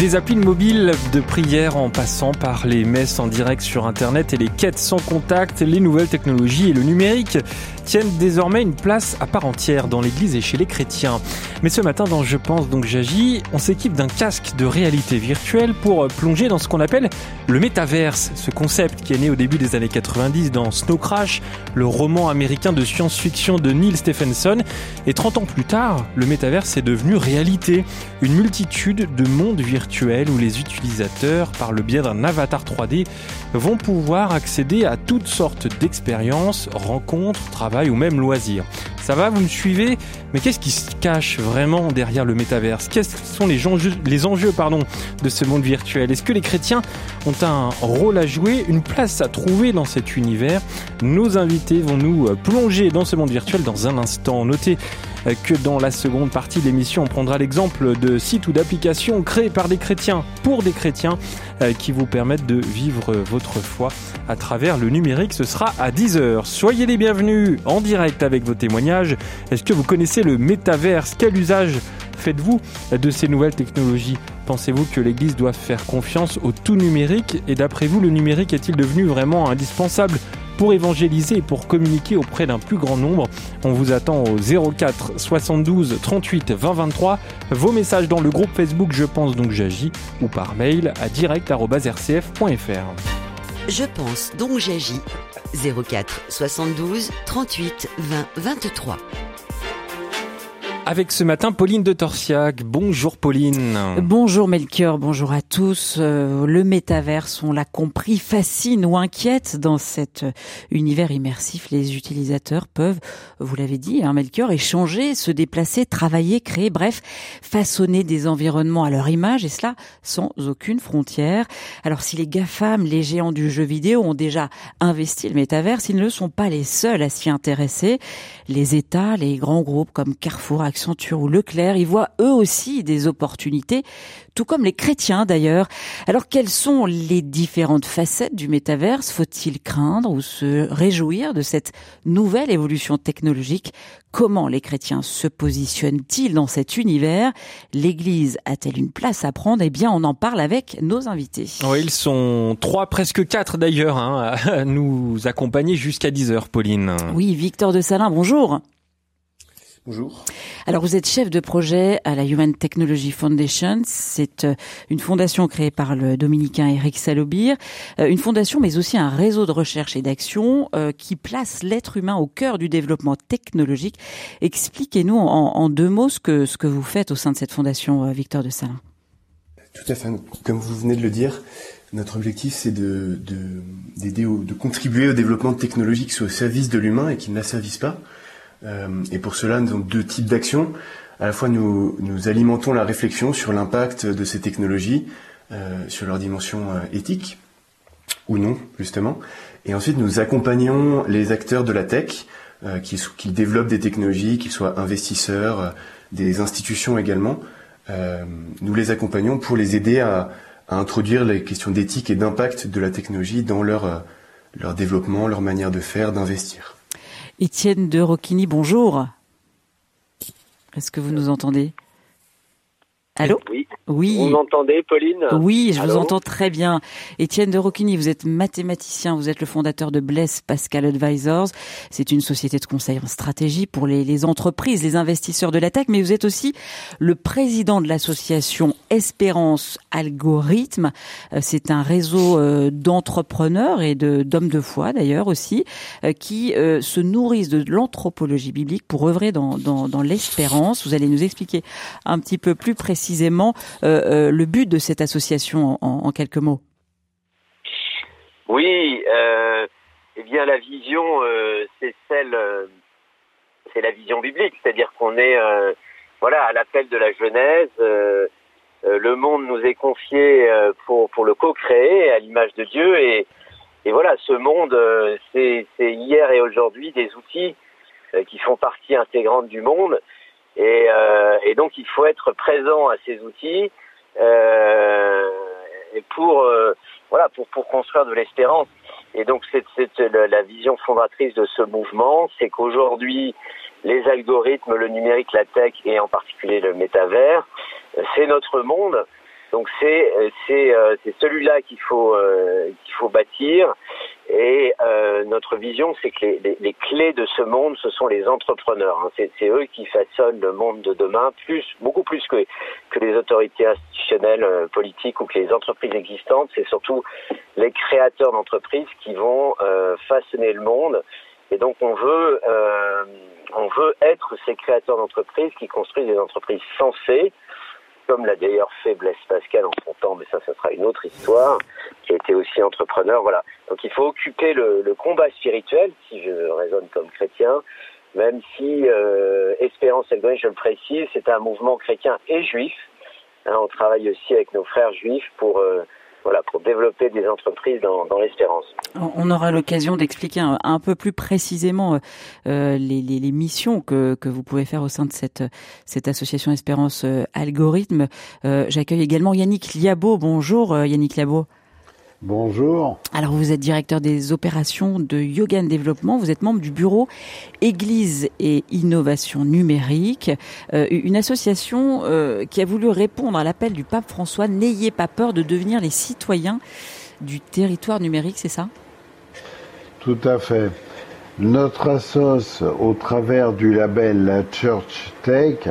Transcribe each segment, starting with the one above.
Des applis mobiles de prière en passant par les messes en direct sur Internet et les quêtes sans contact, les nouvelles technologies et le numérique tiennent désormais une place à part entière dans l'Église et chez les chrétiens. Mais ce matin dans Je pense donc j'agis, on s'équipe d'un casque de réalité virtuelle pour plonger dans ce qu'on appelle le métaverse, ce concept qui est né au début des années 90 dans Snow Crash, le roman américain de science-fiction de Neil Stephenson. Et 30 ans plus tard, le métaverse est devenu réalité, une multitude de mondes virtuels où les utilisateurs, par le biais d'un avatar 3D, vont pouvoir accéder à toutes sortes d'expériences, rencontres, travail ou même loisirs. Ça va, vous me suivez? Mais qu'est-ce qui se cache vraiment derrière le métaverse? Quels sont les enjeux, les enjeux de ce monde virtuel? Est-ce que les chrétiens ont un rôle à jouer, une place à trouver dans cet univers? Nos invités vont nous plonger dans ce monde virtuel dans un instant. Notez que dans la seconde partie de l'émission, on prendra l'exemple de sites ou d'applications créés par des chrétiens pour des chrétiens euh, qui vous permettent de vivre votre foi à travers le numérique. Ce sera à 10h. Soyez les bienvenus en direct avec vos témoignages. Est-ce que vous connaissez le métaverse? Quel usage faites-vous de ces nouvelles technologies Pensez-vous que l'Église doit faire confiance au tout numérique Et d'après vous, le numérique est-il devenu vraiment indispensable pour évangéliser et pour communiquer auprès d'un plus grand nombre. On vous attend au 04 72 38 20 23. Vos messages dans le groupe Facebook Je pense donc j'agis ou par mail à direct.rcf.fr. Je pense donc j'agis 04 72 38 20 23. Avec ce matin Pauline de Torsiac. Bonjour Pauline. Bonjour Melchior, bonjour à tous. Euh, le métaverse, on l'a compris, fascine ou inquiète dans cet univers immersif. Les utilisateurs peuvent, vous l'avez dit, hein, Melchior, échanger, se déplacer, travailler, créer, bref, façonner des environnements à leur image et cela sans aucune frontière. Alors si les GAFAM, les géants du jeu vidéo ont déjà investi le métaverse, ils ne sont pas les seuls à s'y intéresser. Les États, les grands groupes comme Carrefour, Accenture ou Leclerc y voient eux aussi des opportunités, tout comme les chrétiens d'ailleurs. Alors quelles sont les différentes facettes du métaverse? Faut-il craindre ou se réjouir de cette nouvelle évolution technologique? Comment les chrétiens se positionnent-ils dans cet univers? L'Église a-t-elle une place à prendre? Eh bien, on en parle avec nos invités. Oui, ils sont trois, presque quatre d'ailleurs, hein, à nous accompagner jusqu'à 10 heures, Pauline. Oui, Victor de Salin, bonjour. Bonjour. Alors vous êtes chef de projet à la Human Technology Foundation. C'est euh, une fondation créée par le dominicain Eric Salobir, euh, une fondation mais aussi un réseau de recherche et d'action euh, qui place l'être humain au cœur du développement technologique. Expliquez-nous en, deux mots ce que ce que vous faites au sein de cette fondation, Victor de Salin. Tout à fait. Comme vous venez de le dire, notre objectif c'est de d'aider de, de contribuer au développement technologique qui soit au service de l'humain et qui ne l'asservisse pas. Euh, et pour cela, nous avons deux types d'actions. À la fois, nous, nous alimentons la réflexion sur l'impact de ces technologies, euh, sur leur dimension euh, éthique, ou non, justement. Et ensuite, nous accompagnons les acteurs de la tech, qui, qui, développent des technologies, qu'ils soient investisseurs, des institutions également. nous les accompagnons pour les aider à, à introduire les questions d'éthique et d'impact de la technologie dans leur, leur développement, leur manière de faire, d'investir. Étienne de Rocchini, bonjour. Est-ce que vous nous entendez? Allô? Oui. Oui. Vous m'entendez, Pauline? Oui, je vous entends très bien. Étienne de Rocchini, vous êtes mathématicien, vous êtes le fondateur de Bless Pascal Advisors. C'est une société de conseil en stratégie pour les, les, entreprises, les investisseurs de la tech, mais vous êtes aussi le président de l'association Espérance Algorithme. Euh, c'est un réseau euh, d'entrepreneurs et de d'hommes de foi d'ailleurs aussi, euh, qui se nourrissent de l'anthropologie biblique pour œuvrer dans, dans, dans l'espérance. Vous allez nous expliquer un petit peu plus précisément le but de cette association en, quelques mots. Oui, euh, eh bien la vision, c'est celle, c'est la vision biblique, c'est-à-dire qu'on est, voilà, à l'appel de la Genèse. le monde nous est confié pour pour le co-créer à l'image de Dieu. Et et voilà, ce monde, c'est hier et aujourd'hui des outils qui font partie intégrante du monde et, euh, et, donc il faut être présent à ces outils. Euh, pour voilà pour pour construire de l'espérance. Et donc c'est la vision fondatrice de ce mouvement, c'est qu'aujourd'hui les algorithmes, le numérique, la tech et en particulier le métavers, c'est notre monde. Donc c'est c'est c'est celui-là qu'il faut qu'il faut bâtir et euh, notre vision, c'est que les, clés de ce monde, ce sont les entrepreneurs. Hein. C'est eux qui façonnent le monde de demain, beaucoup plus que, les autorités institutionnelles, euh, politiques ou que les entreprises existantes. C'est surtout les créateurs d'entreprises qui vont euh, façonner le monde. Et donc on veut être ces créateurs d'entreprises qui construisent des entreprises sensées, comme l'a d'ailleurs fait Blaise Pascal en son temps, mais ça, ça sera une autre histoire, qui a été aussi entrepreneur, voilà. Donc il faut occuper le, combat spirituel, si je raisonne comme chrétien, même si euh, Espérance Elgoïne, je le précise, c'est un mouvement chrétien et juif. Hein, on travaille aussi avec nos frères juifs pour euh, voilà, pour développer des entreprises dans, dans l'espérance. On aura l'occasion d'expliquer un, peu plus précisément euh, les, les, les, missions que, que vous pouvez faire au sein de cette, cette association Espérance euh, Algorithme. Euh, J'accueille également Yannick Liabo. Bonjour euh, Yannick Liabo. Bonjour. Alors vous êtes directeur des opérations de Yoga Développement, vous êtes membre du bureau Église et Innovation Numérique, euh, une association euh, qui a voulu répondre à l'appel du pape François, n'ayez pas peur de devenir les citoyens du territoire numérique, c'est ça? Tout à fait. Notre assoce, au travers du label La Church Tech,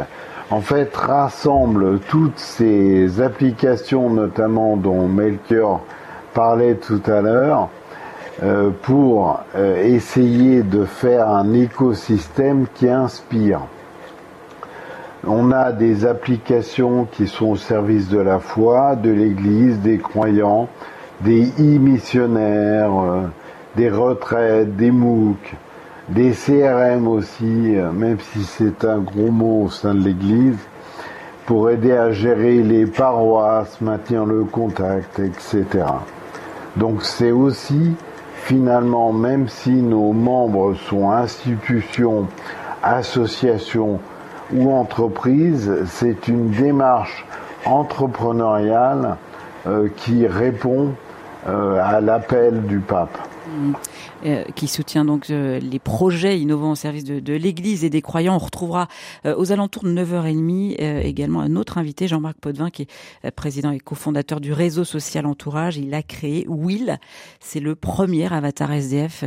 en fait rassemble toutes ces applications, notamment dont Melchior parlait tout à l'heure, euh, pour euh, essayer de faire un écosystème qui inspire. On a des applications qui sont au service de la foi, de l'Église, des croyants, des e-missionnaires, euh, des retraites, des MOOC, des CRM aussi, même si c'est un gros mot au sein de l'Église, pour aider à gérer les paroisses, maintenir le contact, etc. Donc c'est aussi finalement, même si nos membres sont institutions, associations ou entreprises, c'est une démarche entrepreneuriale euh, qui répond euh, à l'appel du pape. Euh, qui soutient donc euh, les projets innovants au service de, de l'Église et des croyants. On retrouvera euh, aux alentours de 9h30 également un autre invité, Jean-Marc Potvin, qui est président et cofondateur du réseau social Entourage. Il a créé Will. C'est le premier avatar SDF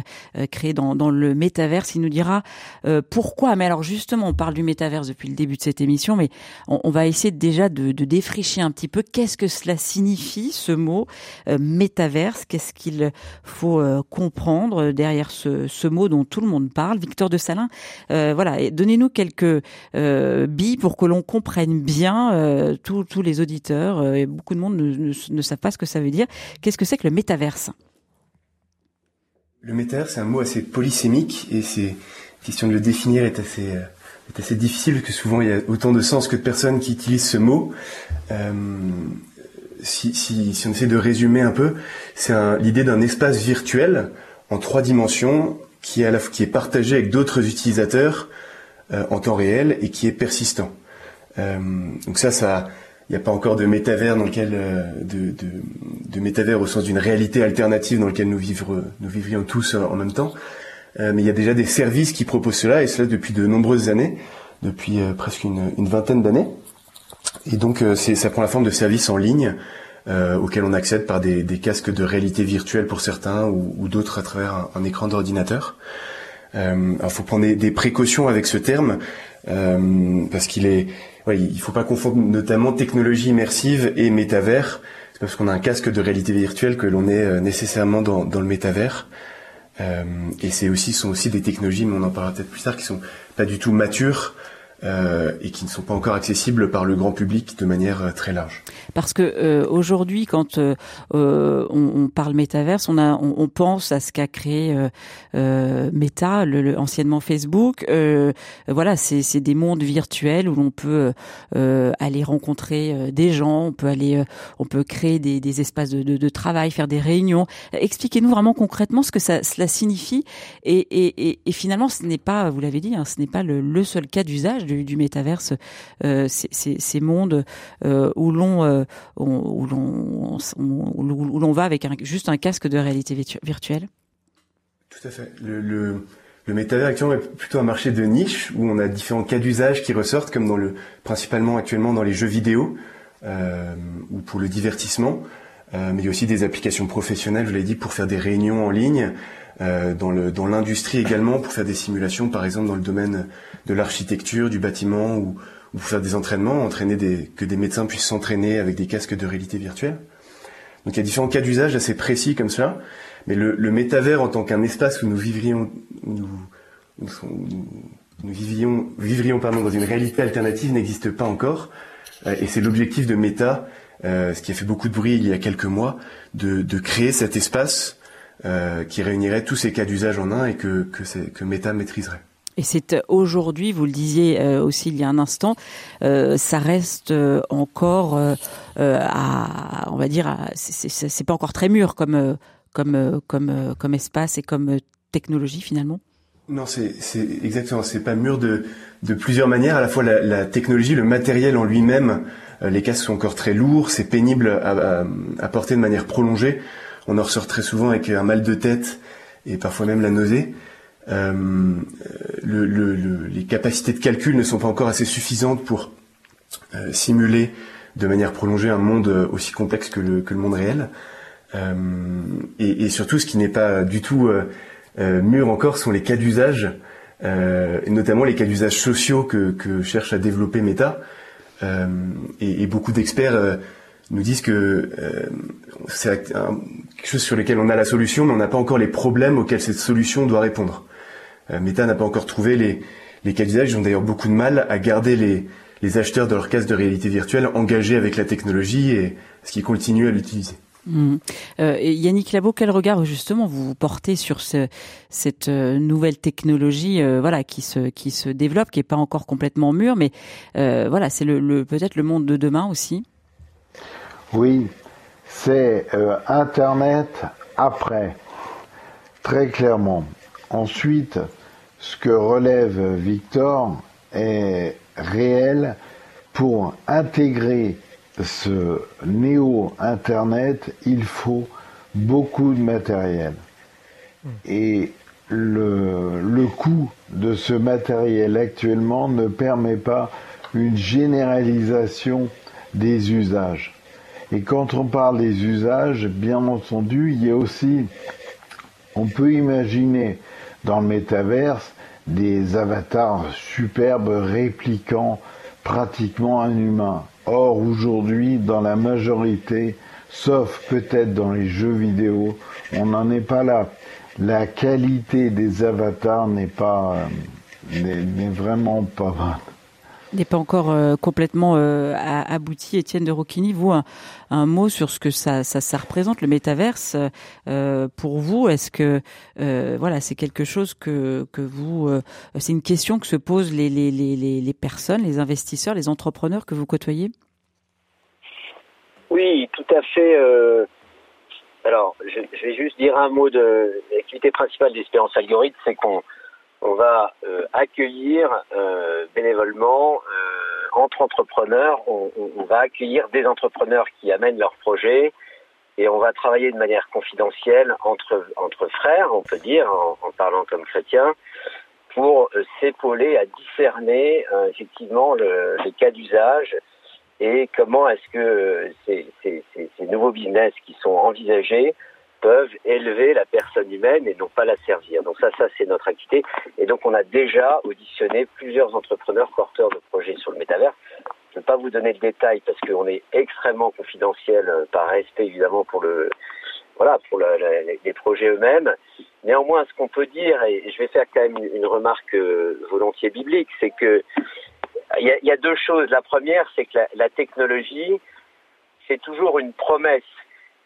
créé dans, dans le métaverse. Il nous dira pourquoi. Mais alors justement, on parle du métaverse depuis le début de cette émission, mais on, on va essayer déjà de, de défricher un petit peu qu'est-ce que cela signifie, ce mot métaverse? Qu'est-ce qu'il faut comprendre derrière ce, ce, mot dont tout le monde parle. Victor de Salin, euh, voilà, donnez-nous quelques euh, billes pour que l'on comprenne bien, euh, tous, les auditeurs, euh, beaucoup de monde ne, ne, ne savent pas ce que ça veut dire. Qu'est-ce que c'est que le métaverse? Le métaverse, c'est un mot assez polysémique et c'est question de le définir est assez est assez difficile parce que souvent il y a autant de sens que de personnes qui utilisent ce mot. Si, si, si, on essaie de résumer un peu, c'est l'idée d'un espace virtuel en trois dimensions qui est, à la, qui est partagé avec d'autres utilisateurs euh, en temps réel et qui est persistant. Euh, donc ça, ça, il n'y a pas encore de métavers dans lequel euh, de, de, de métavers au sens d'une réalité alternative dans lequel nous, vivre, nous vivrions tous en même temps. Euh, mais il y a déjà des services qui proposent cela et cela depuis de nombreuses années, depuis euh, presque une, une vingtaine d'années. Et donc ça prend la forme de services en ligne euh, auxquels on accède par des, des, casques de réalité virtuelle pour certains ou, ou d'autres à travers un, écran d'ordinateur. Euh, il faut prendre des, des, précautions avec ce terme euh, parce qu'il est, ouais, il faut pas confondre notamment technologie immersive et métavers. C'est parce qu'on a un casque de réalité virtuelle que l'on est nécessairement dans, dans le métavers. Euh, et c'est aussi sont aussi des technologies, mais on en parlera peut-être plus tard, qui sont pas du tout matures euh, et qui ne sont pas encore accessibles par le grand public de manière euh, très large. Parce que euh, aujourd'hui, quand euh, on, on, parle métaverse, on, a, on, on pense à ce qu'a créé euh, Meta, le, le, anciennement Facebook. voilà, c'est des mondes virtuels où l'on peut aller rencontrer des gens, on peut aller, on peut créer des, des espaces de, de, de, travail, faire des réunions. Expliquez-nous vraiment concrètement ce que ça, cela signifie. Et, et, et, et finalement, ce n'est pas, vous l'avez dit, hein, ce n'est pas le, le seul cas d'usage du, du métaverse, euh, ces, mondes euh, où l'on euh, où l'on où l'on va avec juste un casque de réalité virtuelle. Tout à fait. Le, le, métavers actuellement est plutôt un marché de niche où on a différents cas d'usage qui ressortent, comme dans le principalement actuellement dans les jeux vidéo ou pour le divertissement. Mais il y a aussi des applications professionnelles, je l'ai dit, pour faire des réunions en ligne, dans le dans l'industrie également, pour faire des simulations, par exemple dans le domaine de l'architecture, du bâtiment, ou, ou, pour faire des entraînements, entraîner des, que des médecins puissent s'entraîner avec des casques de réalité virtuelle. Donc il y a différents cas d'usage assez précis comme cela, mais le, le métavers en tant qu'un espace où nous vivrions, nous, nous, nous vivions, vivrions pardon, dans une réalité alternative n'existe pas encore, euh, et c'est l'objectif de Meta euh, ce qui a fait beaucoup de bruit il y a quelques mois, de, de créer cet espace euh, qui réunirait tous ces cas d'usage en un et que, que, que Meta maîtriserait. Et c'est aujourd'hui, vous le disiez euh, aussi il y a un instant, euh, ça reste euh, encore euh, à, on va dire, c'est pas encore très mûr comme comme comme comme espace et comme technologie finalement. Non, c'est exactement, c'est pas mûr de de plusieurs manières. À la fois la, la technologie, le matériel en lui-même euh, les casques sont encore très lourds, c'est pénible à, à, porter de manière prolongée. On en ressort très souvent avec un mal de tête et parfois même la nausée. Euh, le, le, les capacités de calcul ne sont pas encore assez suffisantes pour euh, simuler de manière prolongée un monde aussi complexe que le, monde réel. Euh, et, et, surtout, ce qui n'est pas du tout euh, mûr encore sont les cas d'usage, notamment les cas d'usage sociaux que, que cherche à développer Meta. Euh, et, et, beaucoup d'experts euh, nous disent que euh, c'est quelque chose sur lequel on a la solution, mais on n'a pas encore les problèmes auxquels cette solution doit répondre. Meta n'a pas encore trouvé les, les cas d'usage. Ils ont d'ailleurs beaucoup de mal à garder les, les acheteurs de leur casque de réalité virtuelle engagés avec la technologie et ce qui continuent à l'utiliser. Mmh. Euh, Yannick Labo, quel regard justement vous portez sur ce, cette euh, nouvelle technologie, euh, voilà, qui se qui se développe, qui est pas encore complètement mûre, mais euh, voilà, c'est le, le peut-être le monde de demain aussi? Oui, c'est euh, Internet après, très clairement. Ensuite, ce que relève Victor est réel pour intégrer ce néo-Internet, il faut beaucoup de matériel. Et le, le coût de ce matériel actuellement ne permet pas une généralisation des usages. Et quand on parle des usages, bien entendu, il y a aussi, on peut imaginer dans le métaverse des avatars superbes répliquant pratiquement un humain. Or, aujourd'hui, dans la majorité, sauf peut-être dans les jeux vidéo, on n'en est pas là. La qualité des avatars n'est pas, euh, n'est vraiment pas bonne n'est pas encore euh, complètement euh, abouti. Étienne de Rocchini, vous, un, mot sur ce que ça, ça, ça représente, le métaverse, euh, pour vous Est-ce que euh, voilà, c'est quelque chose que, que vous... Euh, c'est une question que se posent les, les, les, les personnes, les investisseurs, les entrepreneurs que vous côtoyez? Oui, tout à fait. alors, je, je, vais juste dire un mot de l'activité principale d'Espérance Algorithme, c'est qu'on on va euh, accueillir euh, bénévolement euh, entre entrepreneurs, on, va accueillir des entrepreneurs qui amènent leurs projets et on va travailler de manière confidentielle entre, frères, on peut dire, en, parlant comme chrétien, pour s'épauler à discerner effectivement le, les cas d'usage et comment est-ce que ces nouveaux business qui sont envisagés peuvent élever la personne humaine et non pas la servir. Donc ça, ça c'est notre activité. Et donc on a déjà auditionné plusieurs entrepreneurs porteurs de projets sur le métavers. Je ne vais pas vous donner le détail parce qu'on est extrêmement confidentiel euh, par respect évidemment pour le voilà pour le, le, les projets eux-mêmes. Néanmoins, ce qu'on peut dire, et je vais faire quand même une remarque euh, volontiers biblique, c'est que il y a, deux choses. La première, c'est que la technologie, c'est toujours une promesse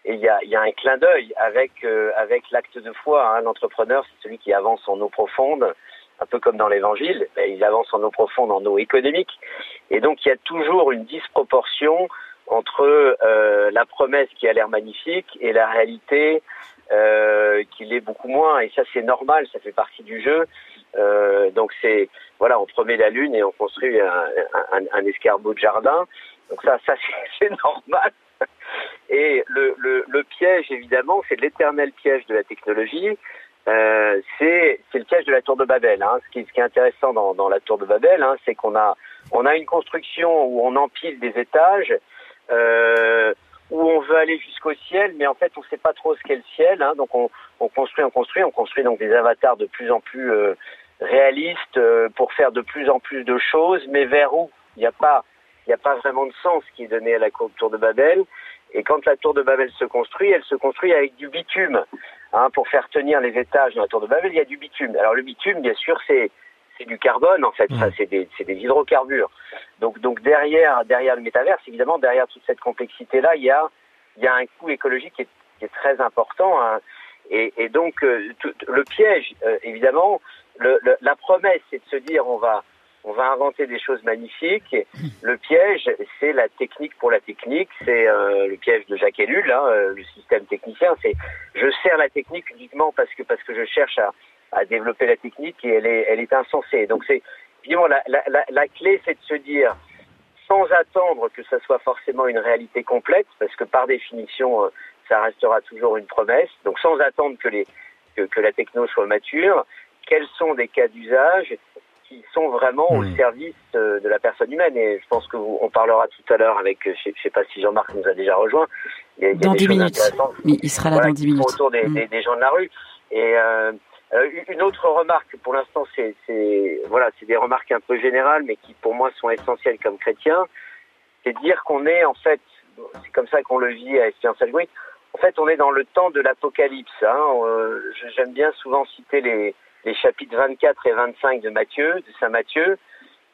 et il y a, un clin d'œil avec, euh, l'acte de foi. Hein. L'entrepreneur, c'est celui qui avance en eau profonde, un peu comme dans l'évangile, il avance en eau profonde, en eau économique. Et donc, il y a toujours une disproportion entre euh, la promesse qui a l'air magnifique et la réalité euh, qui l'est beaucoup moins. Et ça, c'est normal, ça fait partie du jeu. donc c'est voilà, on promet la lune et on construit un, un, un escargot de jardin. Donc ça, ça c'est normal. Et le, piège, évidemment, c'est l'éternel piège de la technologie. Euh, c'est le piège de la tour de Babel. Hein. Ce, qui, est intéressant dans, la tour de Babel, hein, c'est qu'on a une construction où on empile des étages, euh, où on veut aller jusqu'au ciel, mais en fait on ne sait pas trop ce qu'est le ciel. Hein. donc on, on, construit, on construit, on construit donc des avatars de plus en plus euh, réalistes pour faire de plus en plus de choses, mais vers où? Il n'y a pas il n'y a pas vraiment de sens qui est donné à la tour de Babel. Et quand la tour de Babel se construit, elle se construit avec du bitume. Hein, pour faire tenir les étages dans la tour de Babel, il y a du bitume. Alors le bitume, bien sûr, c'est c'est du carbone en fait, ça c'est des c'est des hydrocarbures. Donc donc derrière derrière le métaverse, évidemment derrière toute cette complexité là, il y a il y a un coût écologique qui est, qui est très important. Hein. Et, et, donc euh, tout, le piège, euh, évidemment, le, le, la promesse, c'est de se dire on va on va inventer des choses magnifiques. Le piège, c'est la technique pour la technique, c'est euh, le piège de Jacques Ellul, hein, euh, le système technicien. C'est je sers la technique uniquement parce que parce que je cherche à, développer la technique et elle est elle est insensée. Donc c'est évidemment la, clé, c'est de se dire sans attendre que ça soit forcément une réalité complète, parce que par définition, euh, ça restera toujours une promesse. Donc sans attendre que les que la techno soit mature, quels sont des cas d'usage qui sont vraiment au hmm. service euh, de la personne humaine. Et je pense qu'on parlera tout à l'heure avec, euh, je ne sais pas si Jean-Marc nous a déjà rejoint. Il y a, il y a dans 10 minutes. il sera là dans 10 minutes. Autour des, hmm. des, des, gens de la rue. Et euh, une autre remarque, pour l'instant, c'est voilà, c'est des remarques un peu générales, mais qui pour moi sont essentielles comme chrétien. C'est dire qu'on est en fait, c'est comme ça qu'on le vit à Espérance Algorithme. En fait, on est dans le temps de l'apocalypse. Hein. J'aime bien souvent citer les les chapitres 24 et 25 de Matthieu, de Saint Matthieu.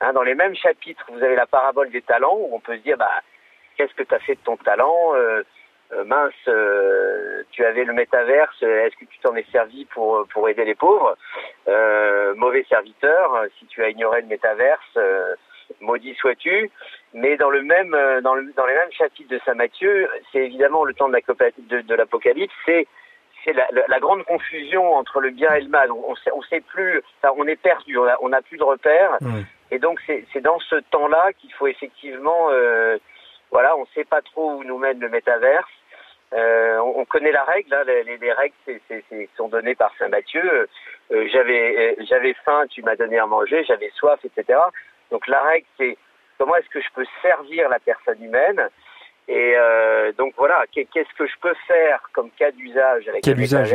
Hein, dans les mêmes chapitres, vous avez la parabole des talents, où on peut se dire, bah, qu'est-ce que tu as fait de ton talent euh, euh, Mince, euh, tu avais le métaverse, est-ce que tu t'en es servi pour, pour aider les pauvres Mauvais serviteur, si tu as ignoré le métaverse, maudit sois-tu. Mais dans le même, dans, le, dans les mêmes chapitres de Saint Matthieu, c'est évidemment le temps de l'Apocalypse, c'est c'est la, la, grande confusion entre le bien et le mal. On, on, sait, plus, on est perdu, on n'a plus de repères. Et donc c'est dans ce temps-là qu'il faut effectivement, euh, voilà, on ne sait pas trop où nous mène le métaverse. Euh, on, connaît la règle, hein, les, les, règles sont données par Saint Matthieu. Euh, j'avais j'avais faim, tu m'as donné à manger, j'avais soif, etc. Donc la règle c'est comment est-ce que je peux servir la personne humaine et euh, donc voilà, qu'est-ce que je peux faire comme cas d'usage avec Quel usage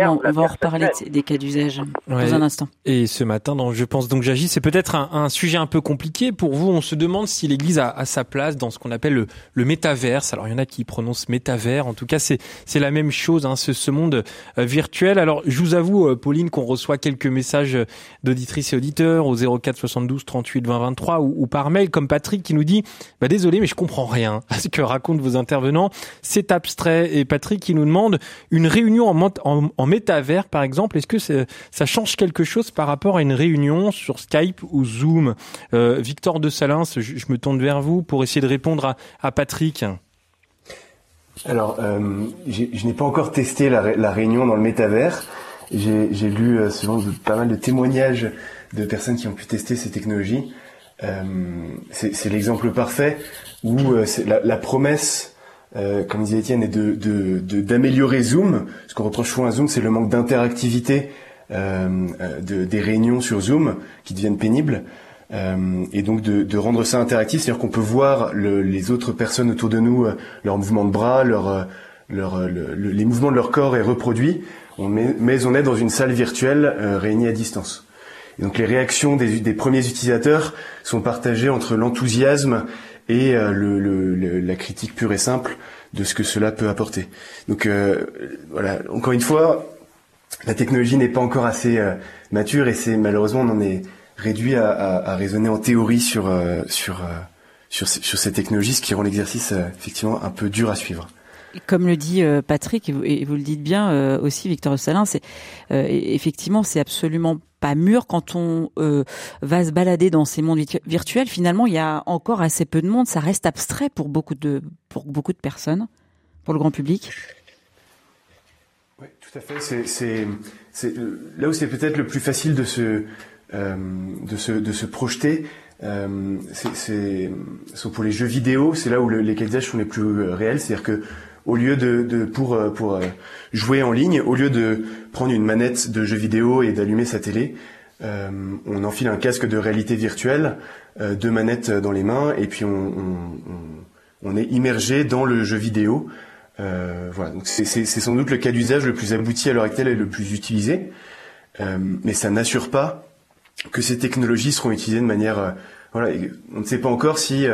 on va en reparler des cas d'usage dans un instant. Et ce matin, dans Je pense donc j'agis, c'est peut-être un, un, sujet un peu compliqué pour vous. On se demande si l'Église a, a, sa place dans ce qu'on appelle le, le, métaverse. Alors il y en a qui prononcent métavers. En tout cas, c'est c'est la même chose, hein, ce, ce, monde euh, virtuel. Alors je vous avoue, euh, Pauline, qu'on reçoit quelques messages d'auditrices et auditeurs au 04 72 38 20 23 ou, ou, par mail, comme Patrick qui nous dit bah désolé, mais je comprends rien à ce que racontent vos intervenants. C'est abstrait. Et Patrick qui nous demande une réunion en en, métavers, par exemple, est-ce que ça change quelque chose par rapport à une réunion sur Skype ou Zoom? Euh, Victor de Salins, je, me tourne vers vous pour essayer de répondre à, Patrick. Alors, euh, je n'ai pas encore testé la, réunion dans le métavers. J'ai lu euh, selon pas mal de témoignages de personnes qui ont pu tester ces technologies. C'est l'exemple parfait où la, promesse euh, comme disait Étienne, est de, d'améliorer Zoom. Ce qu'on reproche souvent à Zoom, c'est le manque d'interactivité euh, euh, de, des réunions sur Zoom qui deviennent pénibles. Euh, et donc de, de, rendre ça interactif, c'est-à-dire qu'on peut voir le, les autres personnes autour de nous, leurs mouvements de bras, leur, leur, les mouvements de leur corps est reproduit, mais on est dans une salle virtuelle réunie à distance. Et donc les réactions des, des premiers utilisateurs sont partagées entre l'enthousiasme et euh, le, le, la critique pure et simple de ce que cela peut apporter. Donc euh, voilà, encore une fois, la technologie n'est pas encore assez euh, mature et c'est malheureusement on en est réduit à, à, à raisonner en théorie sur sur sur, sur ces technologies, ce qui rend l'exercice effectivement un peu dur à suivre. Comme le dit Patrick, et vous, le dites bien aussi, Victor Salin, c'est effectivement c'est absolument pas mûr quand on euh, va se balader dans ces mondes virtuels. Finalement, il y a encore assez peu de monde. Ça reste abstrait pour beaucoup de pour beaucoup de personnes, pour le grand public. Oui, Tout à fait. C'est là où c'est peut-être le plus facile de se de se de se projeter. c'est pour les jeux vidéo, c'est là où les paysages sont les plus réels. C'est-à-dire que au lieu de, pour pour jouer en ligne, au lieu de prendre une manette de jeu vidéo et d'allumer sa télé, euh, on enfile un casque de réalité virtuelle, euh, deux manettes dans les mains, et puis on, est immergé dans le jeu vidéo. Euh, voilà, donc c'est sans doute le cas d'usage le plus abouti à l'heure actuelle et le plus utilisé, mais ça n'assure pas que ces technologies seront utilisées de manière voilà, on ne sait pas encore si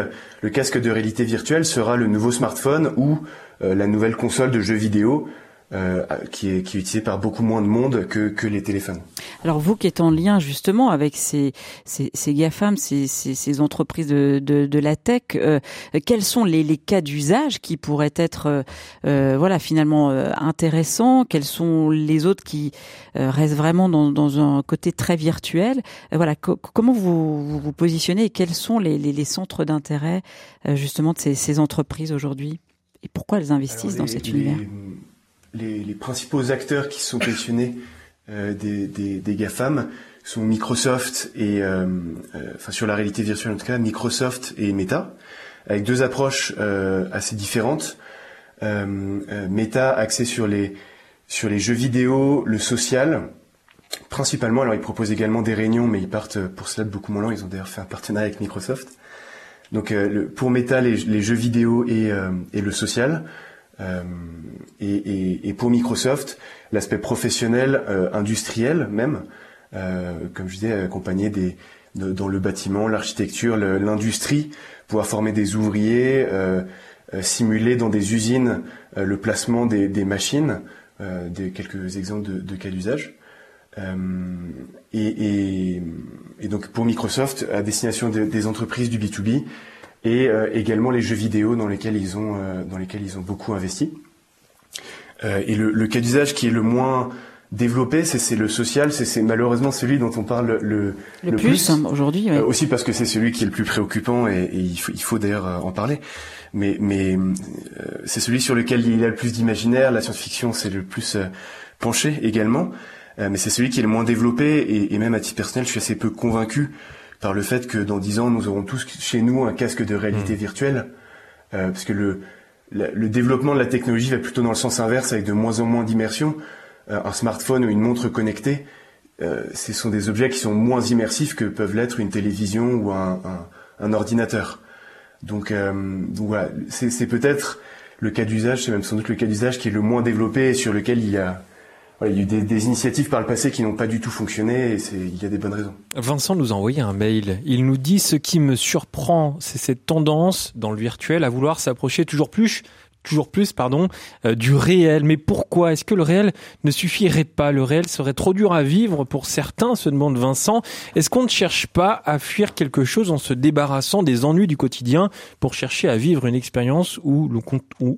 le casque de réalité virtuelle sera le nouveau smartphone ou la nouvelle console de jeux vidéo euh, qui, est, qui est par beaucoup moins de monde que, que les téléphones. Alors vous qui êtes en lien justement avec ces, ces, ces GAFAM, ces, ces, ces entreprises de, de, de, la tech, euh, quels sont les, les cas d'usage qui pourraient être euh, voilà finalement euh, intéressants? Quels sont les autres qui euh, restent vraiment dans, dans, un côté très virtuel? Voilà, comment vous, vous positionnez et quels sont les, les, les centres d'intérêt justement de ces, ces entreprises aujourd'hui? Et pourquoi elles investissent dans cet univers les, principaux acteurs qui sont positionnés euh, des, des, GAFAM sont Microsoft et, euh, euh, enfin sur la réalité virtuelle en tout cas, Microsoft et Meta, avec deux approches assez différentes. Meta axé sur les sur les jeux vidéo, le social, principalement. Alors ils proposent également des réunions, mais ils partent pour cela de beaucoup moins loin. Ils ont d'ailleurs fait un partenariat avec Microsoft. Donc pour Meta, les, jeux vidéo et, et le social. Euh, et, pour Microsoft, l'aspect professionnel, euh, industriel même, euh, comme je disais, accompagné des, dans le bâtiment, l'architecture, l'industrie, pouvoir former des ouvriers, simuler dans des usines le placement des, machines, des quelques exemples de, cas d'usage. Et, donc pour Microsoft, à destination des entreprises du B2B, et euh, également les jeux vidéo dans lesquels ils ont euh, dans lesquels ils ont beaucoup investi. Euh, et le, le cas d'usage qui est le moins développé, c'est le social, c'est malheureusement celui dont on parle le, le, plus, hein, aujourd'hui. aussi parce que c'est celui qui est le plus préoccupant et, et il faut, il faut d'ailleurs en parler. Mais, mais c'est celui sur lequel il y a le plus d'imaginaire. La science-fiction, c'est le plus penché également. Mais c'est celui qui est le moins développé et, et, même à titre personnel, je suis assez peu convaincu par le fait que dans dix ans, nous aurons tous chez nous un casque de réalité mmh. virtuelle, euh, parce que le, le développement de la technologie va plutôt dans le sens inverse, avec de moins en moins d'immersion. Euh, un smartphone ou une montre connectée, euh, ce sont des objets qui sont moins immersifs que peuvent l'être une télévision ou un, un, un ordinateur. Donc, euh, donc voilà, c'est peut-être le cas d'usage, c'est même sans doute le cas d'usage qui est le moins développé et sur lequel il y a il y a eu des, initiatives par le passé qui n'ont pas du tout fonctionné et il y a des bonnes raisons. Vincent nous a envoyé un mail. Il nous dit ce qui me surprend, c'est cette tendance dans le virtuel à vouloir s'approcher toujours plus toujours plus, pardon, euh, du réel. Mais pourquoi Est-ce que le réel ne suffirait pas? Le réel serait trop dur à vivre pour certains, se demande Vincent. Est-ce qu'on ne cherche pas à fuir quelque chose en se débarrassant des ennuis du quotidien pour chercher à vivre une expérience où,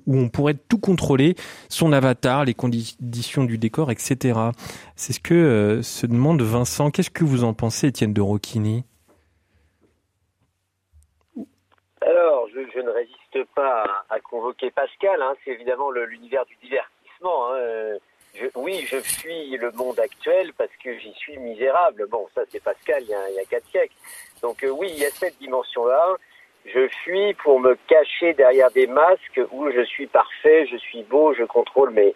on pourrait tout contrôler, son avatar, les conditions du décor, etc. C'est ce que euh, se demande Vincent. Qu'est-ce que vous en pensez, Étienne de Rocchini Alors, je, pas à, convoquer Pascal, hein, c'est évidemment l'univers du divertissement. Hein. Oui, je fuis le monde actuel parce que j'y suis misérable. Bon, ça c'est Pascal il y, a, il quatre siècles. Donc euh, oui, il y a cette dimension-là. Je fuis pour me cacher derrière des masques où je suis parfait, je suis beau, je contrôle mes,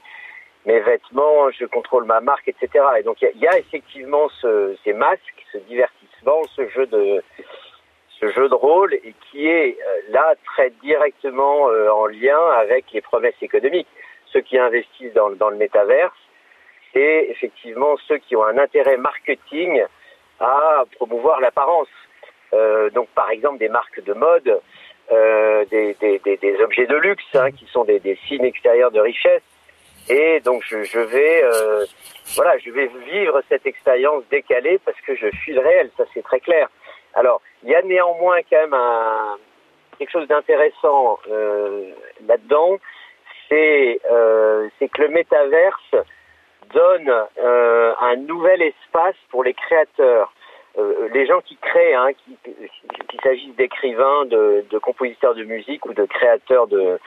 mes vêtements, je contrôle ma marque, etc. Et donc il y, a, effectivement ce, ces masques, ce divertissement, ce jeu de ce jeu de rôle et qui est euh, là très directement euh, en lien avec les promesses économiques. Ceux qui investissent dans, dans le métaverse, c'est effectivement ceux qui ont un intérêt marketing à promouvoir l'apparence. Euh, donc par exemple des marques de mode, euh, des, des, des, des, objets de luxe hein, qui sont des, signes extérieurs de richesse. Et donc je, je vais, euh, voilà, je vais vivre cette expérience décalée parce que je suis le réel, ça c'est très clair. Alors, il y a néanmoins quand même un, quelque chose d'intéressant euh, là-dedans, c'est euh, que le métaverse donne euh, un nouvel espace pour les créateurs. Euh, les gens qui créent, hein, qu'il s'agisse d'écrivains, de, compositeurs de musique ou de créateurs de,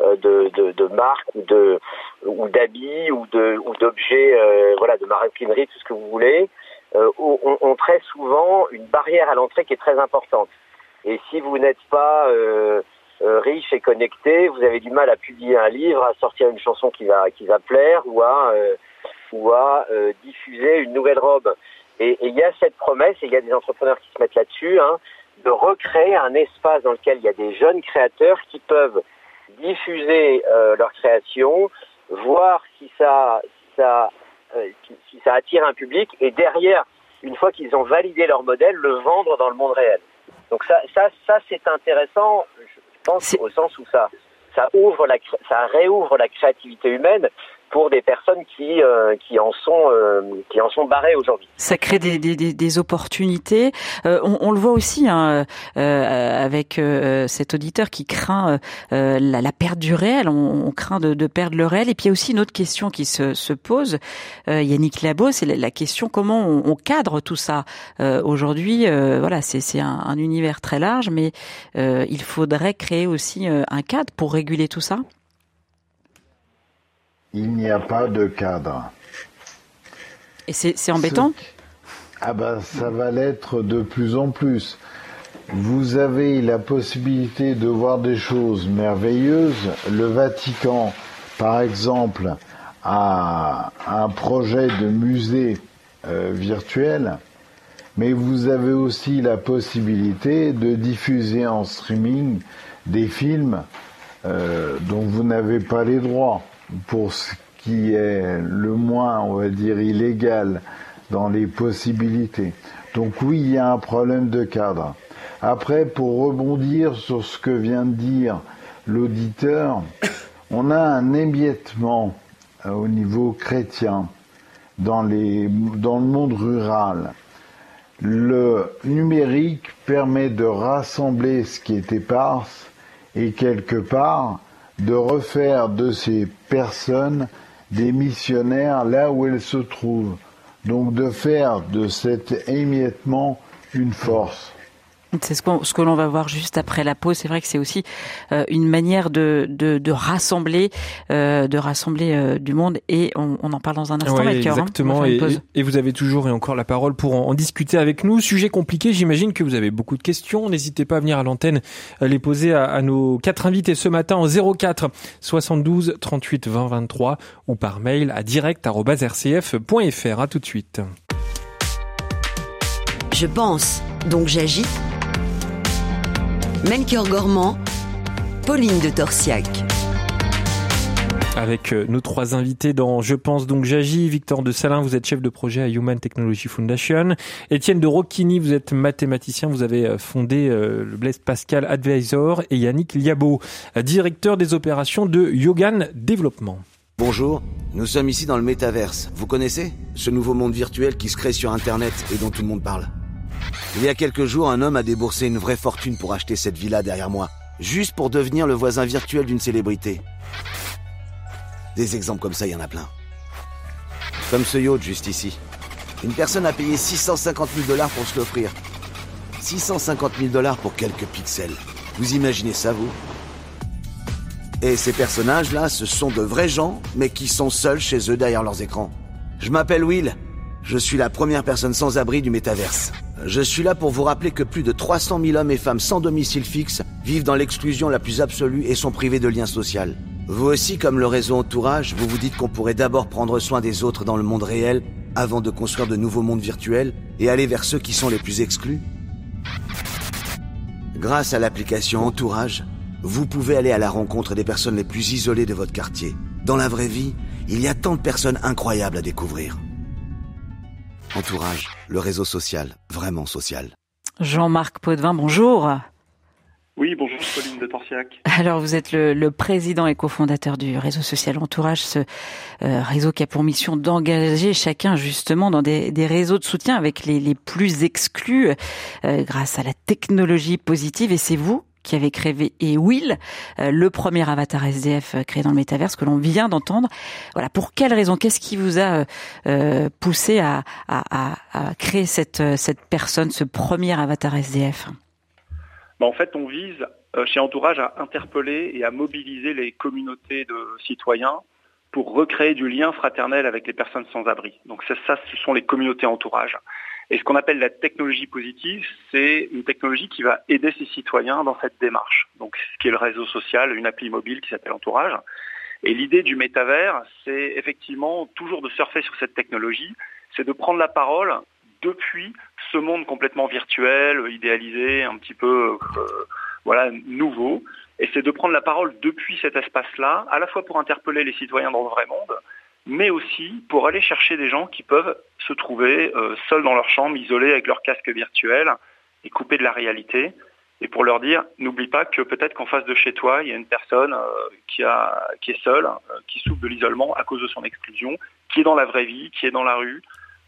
euh, de, de, marques ou d'habits ou ou d'objets, voilà, de maroquinerie, tout ce que vous voulez, ont, ont, très souvent une barrière à l'entrée qui est très importante. Et si vous n'êtes pas riche et connecté, vous avez du mal à publier un livre, à sortir une chanson qui va qui va plaire ou à ou à diffuser une nouvelle robe. Et il y a cette promesse, et il y a des entrepreneurs qui se mettent là-dessus, hein, de recréer un espace dans lequel il y a des jeunes créateurs qui peuvent diffuser euh, leur création, voir si ça, si ça, euh, si ça attire un public, et derrière, une fois qu'ils ont validé leur modèle, le vendre dans le monde réel. Donc ça, ça, ça c'est intéressant, je pense, au sens où ça, ça ouvre la, ça réouvre la créativité humaine pour des personnes qui euh, qui en sont euh, qui en sont barrées aujourd'hui. Ça crée des, des, des opportunités. Euh, on, on, le voit aussi hein, avec cet auditeur qui craint la, la, perte du réel. On, on craint de, de, perdre le réel. Et puis il y a aussi une autre question qui se, se pose. Yannick Labo, c'est la, question comment on, on, cadre tout ça aujourd'hui. voilà, c'est un, un, univers très large, mais il faudrait créer aussi un cadre pour réguler tout ça il n'y a pas de cadre. Et c'est embêtant? Ah ben ça va l'être de plus en plus. Vous avez la possibilité de voir des choses merveilleuses. Le Vatican, par exemple, a un projet de musée euh, virtuel, mais vous avez aussi la possibilité de diffuser en streaming des films euh, dont vous n'avez pas les droits pour ce qui est le moins, on va dire, illégal dans les possibilités. Donc oui, il y a un problème de cadre. Après, pour rebondir sur ce que vient de dire l'auditeur, on a un émiettement euh, au niveau chrétien dans, les, dans le monde rural. Le numérique permet de rassembler ce qui est éparse et quelque part, de refaire de ces personnes des missionnaires là où elles se trouvent. Donc de faire de cet émiettement une force. C'est ce, ce que l'on va voir juste après la pause. C'est vrai que c'est aussi euh, une manière de, de, de rassembler, euh, de rassembler euh, du monde. Et on, on, en parle dans un instant, ouais, hein. Exactement. et, et, vous avez toujours et encore la parole pour en, en discuter avec nous. Sujet compliqué. J'imagine que vous avez beaucoup de questions. N'hésitez pas à venir à l'antenne les poser à, à, nos quatre invités ce matin en 04 72 38 20 23 ou par mail à direct@rcf.fr. À tout de suite. Je pense, donc j'agis Melchior Gormand, Pauline de Torsiac. Avec euh, nos trois invités dans Je pense donc j'agis. Victor de Salin, vous êtes chef de projet à Human Technology Foundation. Étienne de Rocchini, vous êtes mathématicien. Vous avez euh, fondé euh, le Blaise Pascal Advisor. Et Yannick Liabo, directeur des opérations de Yogan Développement. Bonjour, nous sommes ici dans le métaverse. Vous connaissez Ce nouveau monde virtuel qui se crée sur Internet et dont tout le monde parle? Il y a quelques jours, un homme a déboursé une vraie fortune pour acheter cette villa derrière moi, juste pour devenir le voisin virtuel d'une célébrité. Des exemples comme ça, il y en a plein. Comme ce yacht juste ici. Une personne a payé 650 000 dollars pour se l'offrir. 650 000 dollars pour quelques pixels. Vous imaginez ça, vous? Et ces personnages-là, ce sont de vrais gens, mais qui sont seuls chez eux derrière leurs écrans. Je m'appelle Will. Je suis la première personne sans abri du métaverse. Je suis là pour vous rappeler que plus de 300 000 hommes et femmes sans domicile fixe vivent dans l'exclusion la plus absolue et sont privés de liens sociaux. Vous aussi, comme le réseau Entourage, vous vous dites qu'on pourrait d'abord prendre soin des autres dans le monde réel avant de construire de nouveaux mondes virtuels et aller vers ceux qui sont les plus exclus Grâce à l'application Entourage, vous pouvez aller à la rencontre des personnes les plus isolées de votre quartier. Dans la vraie vie, il y a tant de personnes incroyables à découvrir. Entourage, le réseau social, vraiment social. Jean-Marc Potvin, bonjour. Oui, bonjour Pauline de Torsiac. Alors vous êtes le, le, président et cofondateur du réseau social Entourage, ce euh, réseau qui a pour mission d'engager chacun justement dans des, des, réseaux de soutien avec les, les plus exclus euh, grâce à la technologie positive. Et c'est vous qui avait créé et Will, euh, le premier avatar SDF euh, créé dans le métaverse que l'on vient d'entendre. Voilà, pour quelle raison Qu'est-ce qui vous a euh, poussé à, créer cette, cette personne, ce premier avatar SDF bah, En fait, on vise chez Entourage à interpeller et à mobiliser les communautés de citoyens pour recréer du lien fraternel avec les personnes sans abri. Donc ça ce sont les communautés entourage. Et ce qu'on appelle la technologie positive, c'est une technologie qui va aider ses citoyens dans cette démarche. Donc ce qui est le réseau social, une appli mobile qui s'appelle Entourage. Et l'idée du métavers, c'est effectivement toujours de surfer sur cette technologie, c'est de prendre la parole depuis ce monde complètement virtuel, idéalisé, un petit peu euh, voilà nouveau, et c'est de prendre la parole depuis cet espace-là, à la fois pour interpeller les citoyens dans le vrai monde, mais aussi pour aller chercher des gens qui peuvent se trouver euh, seuls dans leur chambre, isolés avec leur casque virtuel et coupés de la réalité, et pour leur dire, n'oublie pas que peut-être qu'en face de chez toi, il y a une personne euh, qui, a, qui est seule, euh, qui souffre de l'isolement à cause de son exclusion, qui est dans la vraie vie, qui est dans la rue,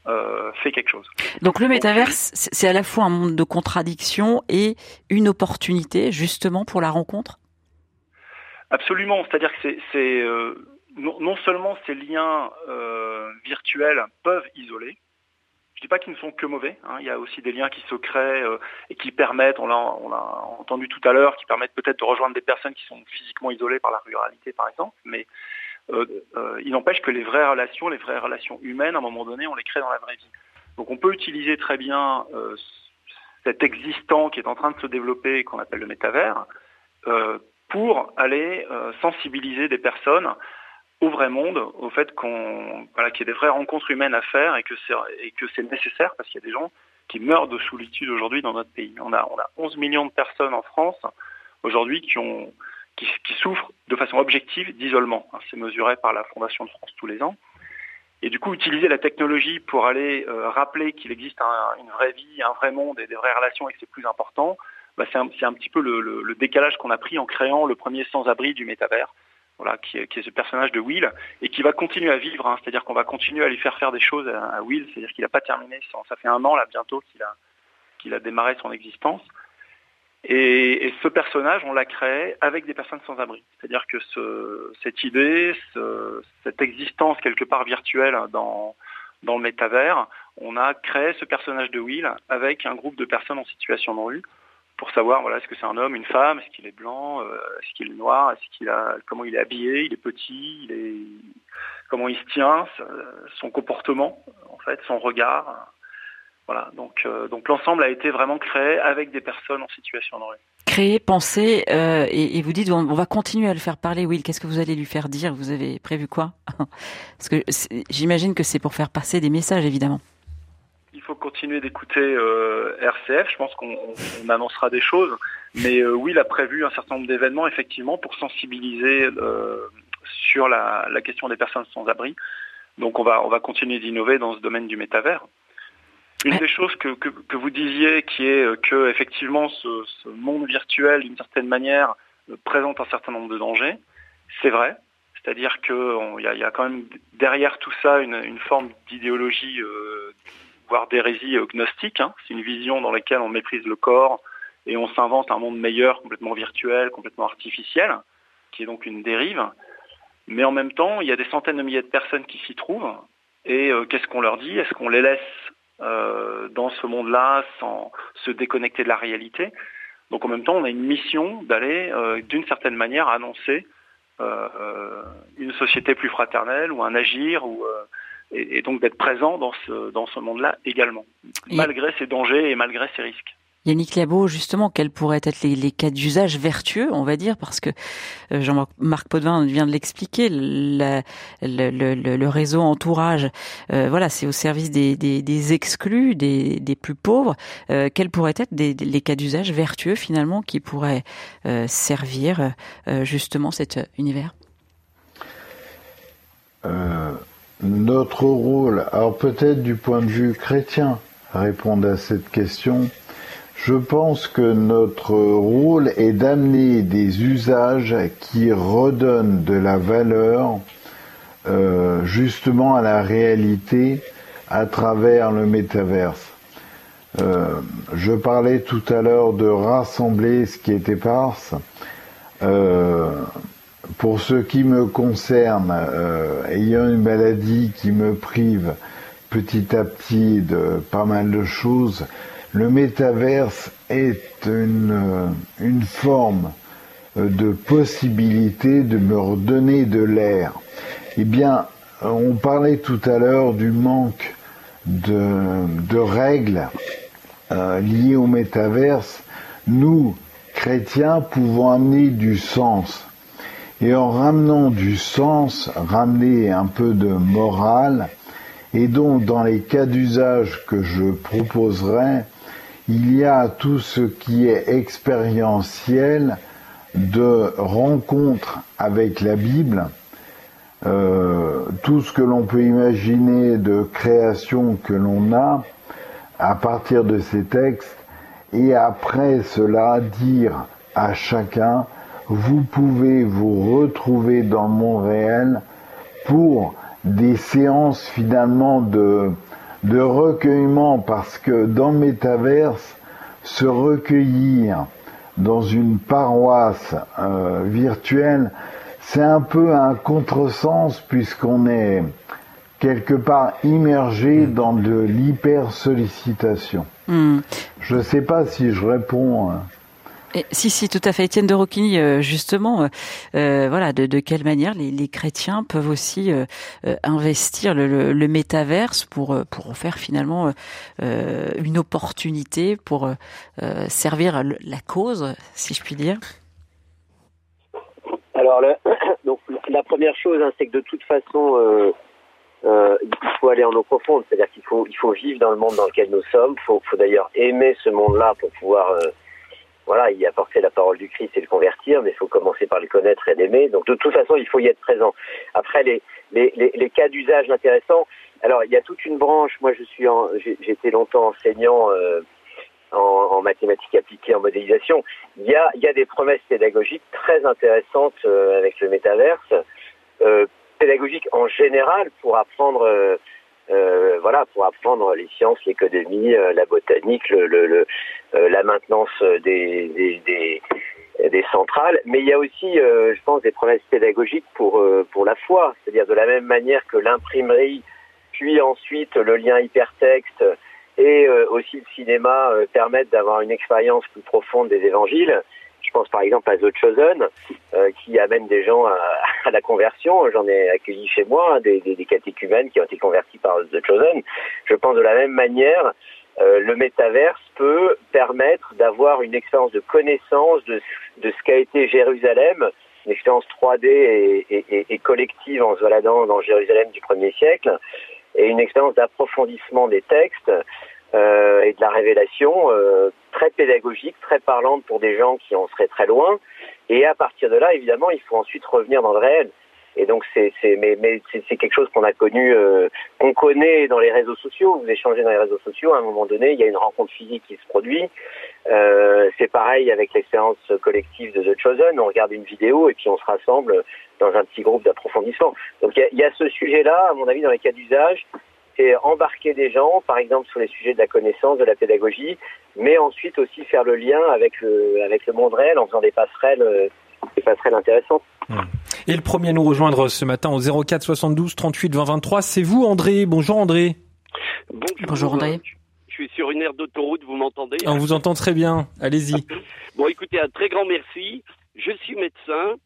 euh, fait quelque chose. Donc le métaverse, c'est à la fois un monde de contradictions et une opportunité justement pour la rencontre? Absolument, c'est-à-dire que c'est euh, non, seulement ces liens euh, virtuels peuvent isoler, je dis pas qu'ils ne sont que mauvais. Hein. Il y a aussi des liens qui se créent euh, et qui permettent, on l'a, entendu tout à l'heure, qui permettent peut-être de rejoindre des personnes qui sont physiquement isolées par la ruralité, par exemple. Mais euh, il n'empêche que les vraies relations, les vraies relations humaines, à un moment donné, on les crée dans la vraie vie. Donc on peut utiliser très bien cet existant qui est en train de se développer, qu'on appelle le métavers, pour aller sensibiliser des personnes au vrai monde, au fait qu'on voilà, qu'il y ait des vraies rencontres humaines à faire et que c'est et que c'est nécessaire parce qu'il y a des gens qui meurent de solitude aujourd'hui dans notre pays. On a on a 11 millions de personnes en France aujourd'hui qui ont qui, souffrent de façon objective d'isolement. Hein, c'est mesuré par la Fondation de France tous les ans. Et du coup, utiliser la technologie pour aller euh, rappeler qu'il existe une vraie vie, un vrai monde et des vraies relations et que c'est plus important, bah c'est un, petit peu le, le décalage qu'on a pris en créant le premier sans-abri du métavers voilà, qui est, ce personnage de Will, et qui va continuer à vivre, hein, c'est-à-dire qu'on va continuer à lui faire faire des choses à, Will, c'est-à-dire qu'il n'a pas terminé, ça fait un an là bientôt qu'il a, démarré son existence. Et, ce personnage, on l'a créé avec des personnes sans abri. C'est-à-dire que ce, cette idée, ce, cette existence quelque part virtuelle dans, dans le métavers, on a créé ce personnage de Will avec un groupe de personnes en situation de rue pour savoir voilà est-ce que c'est un homme, une femme, est-ce qu'il est blanc, euh, est-ce qu'il est noir, est-ce qu'il a comment il est habillé, il est petit, il est comment il se tient, son comportement en fait, son regard. Voilà, donc euh, donc l'ensemble a été vraiment créé avec des personnes en situation de rue. Créé, pensé, euh, et, et, vous dites on, va continuer à le faire parler. Will, qu'est-ce que vous allez lui faire dire? Vous avez prévu quoi? Parce que j'imagine que c'est pour faire passer des messages, évidemment il faut continuer d'écouter euh, RCF. Je pense qu'on annoncera des choses. Mais euh, oui, il a prévu un certain nombre d'événements, effectivement, pour sensibiliser euh, sur la, question des personnes sans abri. Donc on va, on va continuer d'innover dans ce domaine du métavers. Une des choses que, que, vous disiez, qui est que effectivement ce, ce monde virtuel, d'une certaine manière, présente un certain nombre de dangers, c'est vrai. C'est-à-dire qu'il y, y, a quand même derrière tout ça une, une forme d'idéologie voire d'hérésie gnostique. Hein. C'est une vision dans laquelle on méprise le corps et on s'invente un monde meilleur, complètement virtuel, complètement artificiel, qui est donc une dérive. Mais en même temps, il y a des centaines de milliers de personnes qui s'y trouvent. Et euh, qu'est-ce qu'on leur dit? Est-ce qu'on les laisse euh, dans ce monde-là sans se déconnecter de la réalité? Donc en même temps, on a une mission d'aller, euh, d'une certaine manière, annoncer une société plus fraternelle ou un agir ou et, donc d'être présent dans ce, dans ce monde-là également, malgré ses dangers et malgré ses risques. Yannick Liabo, justement, quels pourraient être les, les cas d'usage vertueux, on va dire, parce que euh, Jean-Marc Potvin vient de l'expliquer, le, le, le, réseau entourage, euh, voilà, c'est au service des, des, des exclus, des, des, plus pauvres. Euh, quels pourraient être des, les cas d'usage vertueux, finalement, qui pourraient euh, servir justement cet univers? Notre rôle, alors peut-être du point de vue chrétien, répondre à cette question, je pense que notre rôle est d'amener des usages qui redonnent de la valeur euh, justement à la réalité à travers le métaverse. Euh, je parlais tout à l'heure de rassembler ce qui est éparse. Euh, pour ce qui me concerne, euh, ayant une maladie qui me prive petit à petit de pas mal de choses, le métaverse est une, euh, une forme de possibilité de me redonner de l'air. Eh bien, on parlait tout à l'heure du manque de, règles euh, liées au métaverse. Nous, chrétiens, pouvons amener du sens. Et en ramenant du sens, ramener un peu de morale, et donc dans les cas d'usage que je proposerai, il y a tout ce qui est expérientiel de rencontre avec la Bible, euh, tout ce que l'on peut imaginer de création que l'on a à partir de ces textes, et après cela dire à chacun, vous pouvez vous retrouver dans réel pour des séances finalement de, de recueillement, parce que dans le métaverse, se recueillir dans une paroisse euh, virtuelle, c'est un peu un contresens puisqu'on est quelque part immergé hmm. dans de l'hyper-sollicitation. Hmm. Je ne sais pas si je réponds. Hein. Si, si, tout à fait. Étienne de Roquigny, euh, justement, euh, euh, voilà, de, de, quelle manière les, les, chrétiens peuvent aussi investir le, le, métaverse pour pour faire finalement une opportunité pour servir la cause, si je puis dire. Alors, donc, la première chose, hein, c'est que de toute façon, il faut aller en eau profonde, c'est-à-dire qu'il faut il faut vivre dans le monde dans lequel nous sommes. Il faut, faut d'ailleurs aimer ce monde-là pour pouvoir voilà, y apporter la parole du Christ et le convertir, mais il faut commencer par le connaître et l'aimer. Donc de toute façon, il faut y être présent. Après, les, les, les, cas d'usage intéressants, alors il y a toute une branche, moi je suis été longtemps enseignant euh, en, en, mathématiques appliquées, en modélisation. Il y a, il y a des promesses pédagogiques très intéressantes euh, avec le métaverse, euh, pédagogiques en général pour apprendre euh, voilà, pour apprendre les sciences, l'économie, euh, la botanique, le, le, euh, la maintenance des, centrales. Mais il y a aussi, je pense, des promesses pédagogiques pour la foi. C'est-à-dire de la même manière que l'imprimerie, puis ensuite le lien hypertexte et aussi le cinéma permettent d'avoir une expérience plus profonde des évangiles. Pense par exemple à The Chosen, euh, qui amène des gens à, la conversion. J'en ai accueilli chez moi hein, des, des, des, catéchumènes qui ont été convertis par The Chosen. Je pense de la même manière, euh, le métaverse peut permettre d'avoir une expérience de connaissance de, ce qu'a été Jérusalem, une expérience 3D et, collective en se baladant dans Jérusalem du premier siècle, et une expérience d'approfondissement des textes euh, et de la révélation euh, très pédagogique, très parlante pour des gens qui en seraient très loin. Et à partir de là, évidemment, il faut ensuite revenir dans le réel. Et donc c'est quelque chose qu'on a connu euh, qu'on connaît dans les réseaux sociaux. Vous échangez dans les réseaux sociaux. À un moment donné, il y a une rencontre physique qui se produit. C'est pareil avec l'expérience collective de The Chosen. On regarde une vidéo et puis on se rassemble dans un petit groupe d'approfondissement. Donc il y a ce sujet-là, à mon avis, dans les cas d'usage, c'est embarquer des gens, par exemple sur les sujets de la connaissance, de la pédagogie, mais ensuite aussi faire le lien avec le, avec le monde réel en faisant des passerelles, euh, des passerelles intéressantes. Hmm. Et le premier à nous rejoindre ce matin au 04 72 38 20 23, c'est vous André. Bonjour André. Bonjour, André. Je suis sur une aire d'autoroute, vous m'entendez? On vous entend très bien, allez-y. bon écoutez, un très grand merci. Je suis médecin,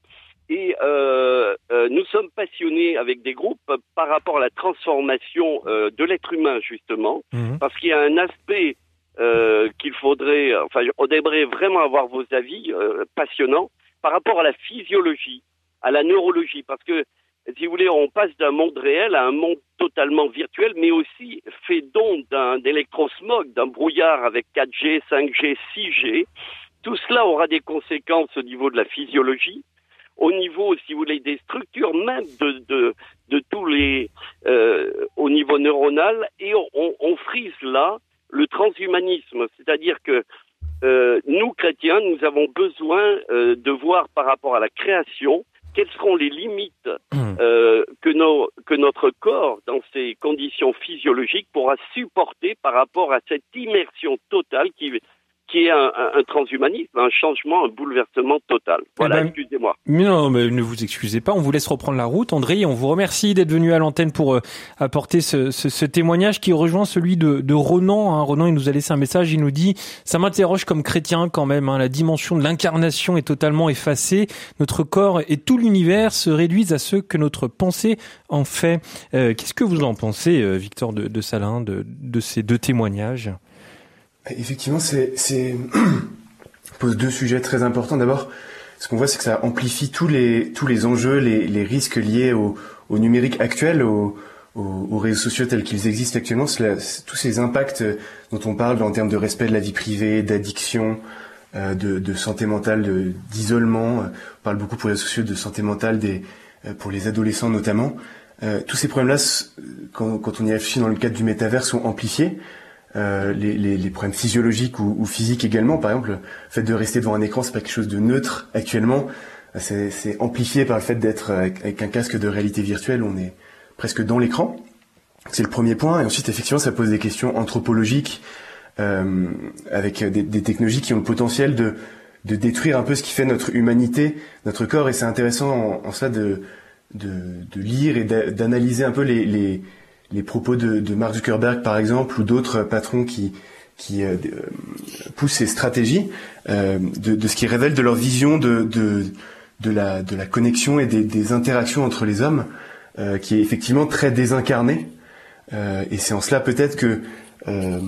et euh, euh, nous sommes passionnés avec des groupes par rapport à la transformation euh, de l'être humain, justement, mhm. parce qu'il y a un aspect euh, qu'il faudrait, enfin, on aimerait vraiment avoir vos avis euh, passionnants par rapport à la physiologie, à la neurologie, parce que, si vous voulez, on passe d'un monde réel à un monde totalement virtuel, mais aussi fait don d'un d'électrosmog, d'un brouillard avec 4G, 5G, 6G. Tout cela aura des conséquences au niveau de la physiologie, au niveau, si vous voulez, des structures même de, de, de tous les, euh, au niveau neuronal, et on, on, frise là le transhumanisme, c'est-à-dire que euh, nous, chrétiens, nous avons besoin euh, de voir par rapport à la création quelles seront les limites mmh. euh, que, nos, que notre corps, dans ces conditions physiologiques, pourra supporter par rapport à cette immersion totale qui, qui est un, un, transhumanisme, un changement, un bouleversement total. Voilà, eh ben, excusez-moi. Non, mais ne vous excusez pas, on vous laisse reprendre la route. André, on vous remercie d'être venu à l'antenne pour euh, apporter ce, ce, ce, témoignage qui rejoint celui de, de Ronan. Hein. Ronan, il nous a laissé un message, il nous dit « Ça m'interroge comme chrétien quand même, hein. la dimension de l'incarnation est totalement effacée. Notre corps et tout l'univers se réduisent à ce que notre pensée en fait. Euh, Qu'est-ce que vous en pensez, euh, Victor de, de Salin, de, de ces deux témoignages? Effectivement, c'est pose deux sujets très importants. D'abord, ce qu'on voit, c'est que ça amplifie tous les tous les enjeux, les, les risques liés au, au numérique actuel, au, aux, réseaux sociaux tels qu'ils existent actuellement, tous ces impacts dont on parle en termes de respect de la vie privée, d'addiction, euh, de, de, santé mentale, d'isolement. On parle beaucoup pour les sociaux de santé mentale des, euh, pour les adolescents notamment. Euh, tous ces problèmes-là, quand, quand, on y réfléchit dans le cadre du métavers, sont amplifiés. Euh, les, les, les, problèmes physiologiques ou, ou, physiques également. Par exemple, le fait de rester devant un écran, c'est pas quelque chose de neutre actuellement. C'est amplifié par le fait d'être avec, avec, un casque de réalité virtuelle. On est presque dans l'écran. C'est le premier point. Et ensuite, effectivement, ça pose des questions anthropologiques euh, avec des, des, technologies qui ont le potentiel de, de, détruire un peu ce qui fait notre humanité, notre corps. Et c'est intéressant en, en, ça de, de, de lire et d'analyser un peu les, les les propos de, de, Mark Zuckerberg par exemple ou d'autres patrons qui qui euh, poussent ces stratégies euh, de, de, ce qui révèle de leur vision de, de, de, la, de la connexion et des, des interactions entre les hommes, euh, qui est effectivement très désincarnée. Euh, et c'est en cela peut-être que euh,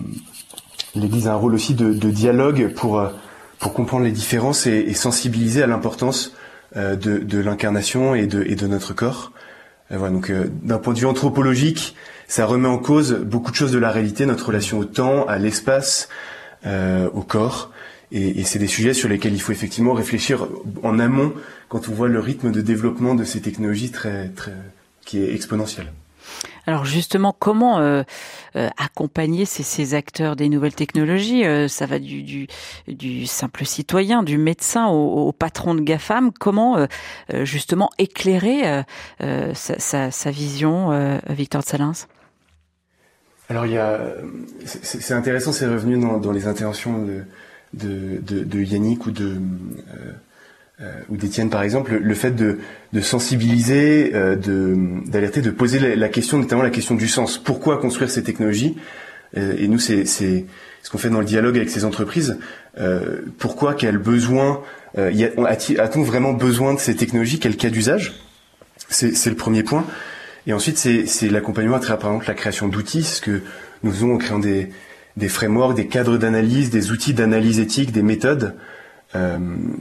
l'Église a un rôle aussi de, dialogue pour, pour comprendre les différences et, et sensibiliser à l'importance de, de l'incarnation et de, et de notre corps. Donc d'un point de vue anthropologique, ça remet en cause beaucoup de choses de la réalité, notre relation au temps, à l'espace, euh, au corps. Et, et c'est des sujets sur lesquels il faut effectivement réfléchir en amont quand on voit le rythme de développement de ces technologies très, très, qui est exponentiel. Alors justement, comment euh, euh, accompagner ces, acteurs des nouvelles technologies? Euh, Ça va du, simple citoyen, du médecin au, patron de GAFAM. Comment justement éclairer sa, vision, Victor de Salins alors il y a, c'est intéressant, c'est revenu dans, les interventions de, Yannick ou de ou d'Étienne par exemple, le, fait de, de sensibiliser, euh, d'alerter, de, poser la, la, question, notamment la question du sens. Pourquoi construire ces technologies? Euh, Et nous, c'est ce qu'on fait dans le dialogue avec ces entreprises. Euh, pourquoi Quel besoin euh, A-t-on vraiment besoin de ces technologies? Quel cas d'usage? C'est le premier point. Et ensuite, c'est l'accompagnement à travers, par exemple, la création d'outils, ce que nous faisons en créant des, des frameworks, des cadres d'analyse, des outils d'analyse éthique, des méthodes euh,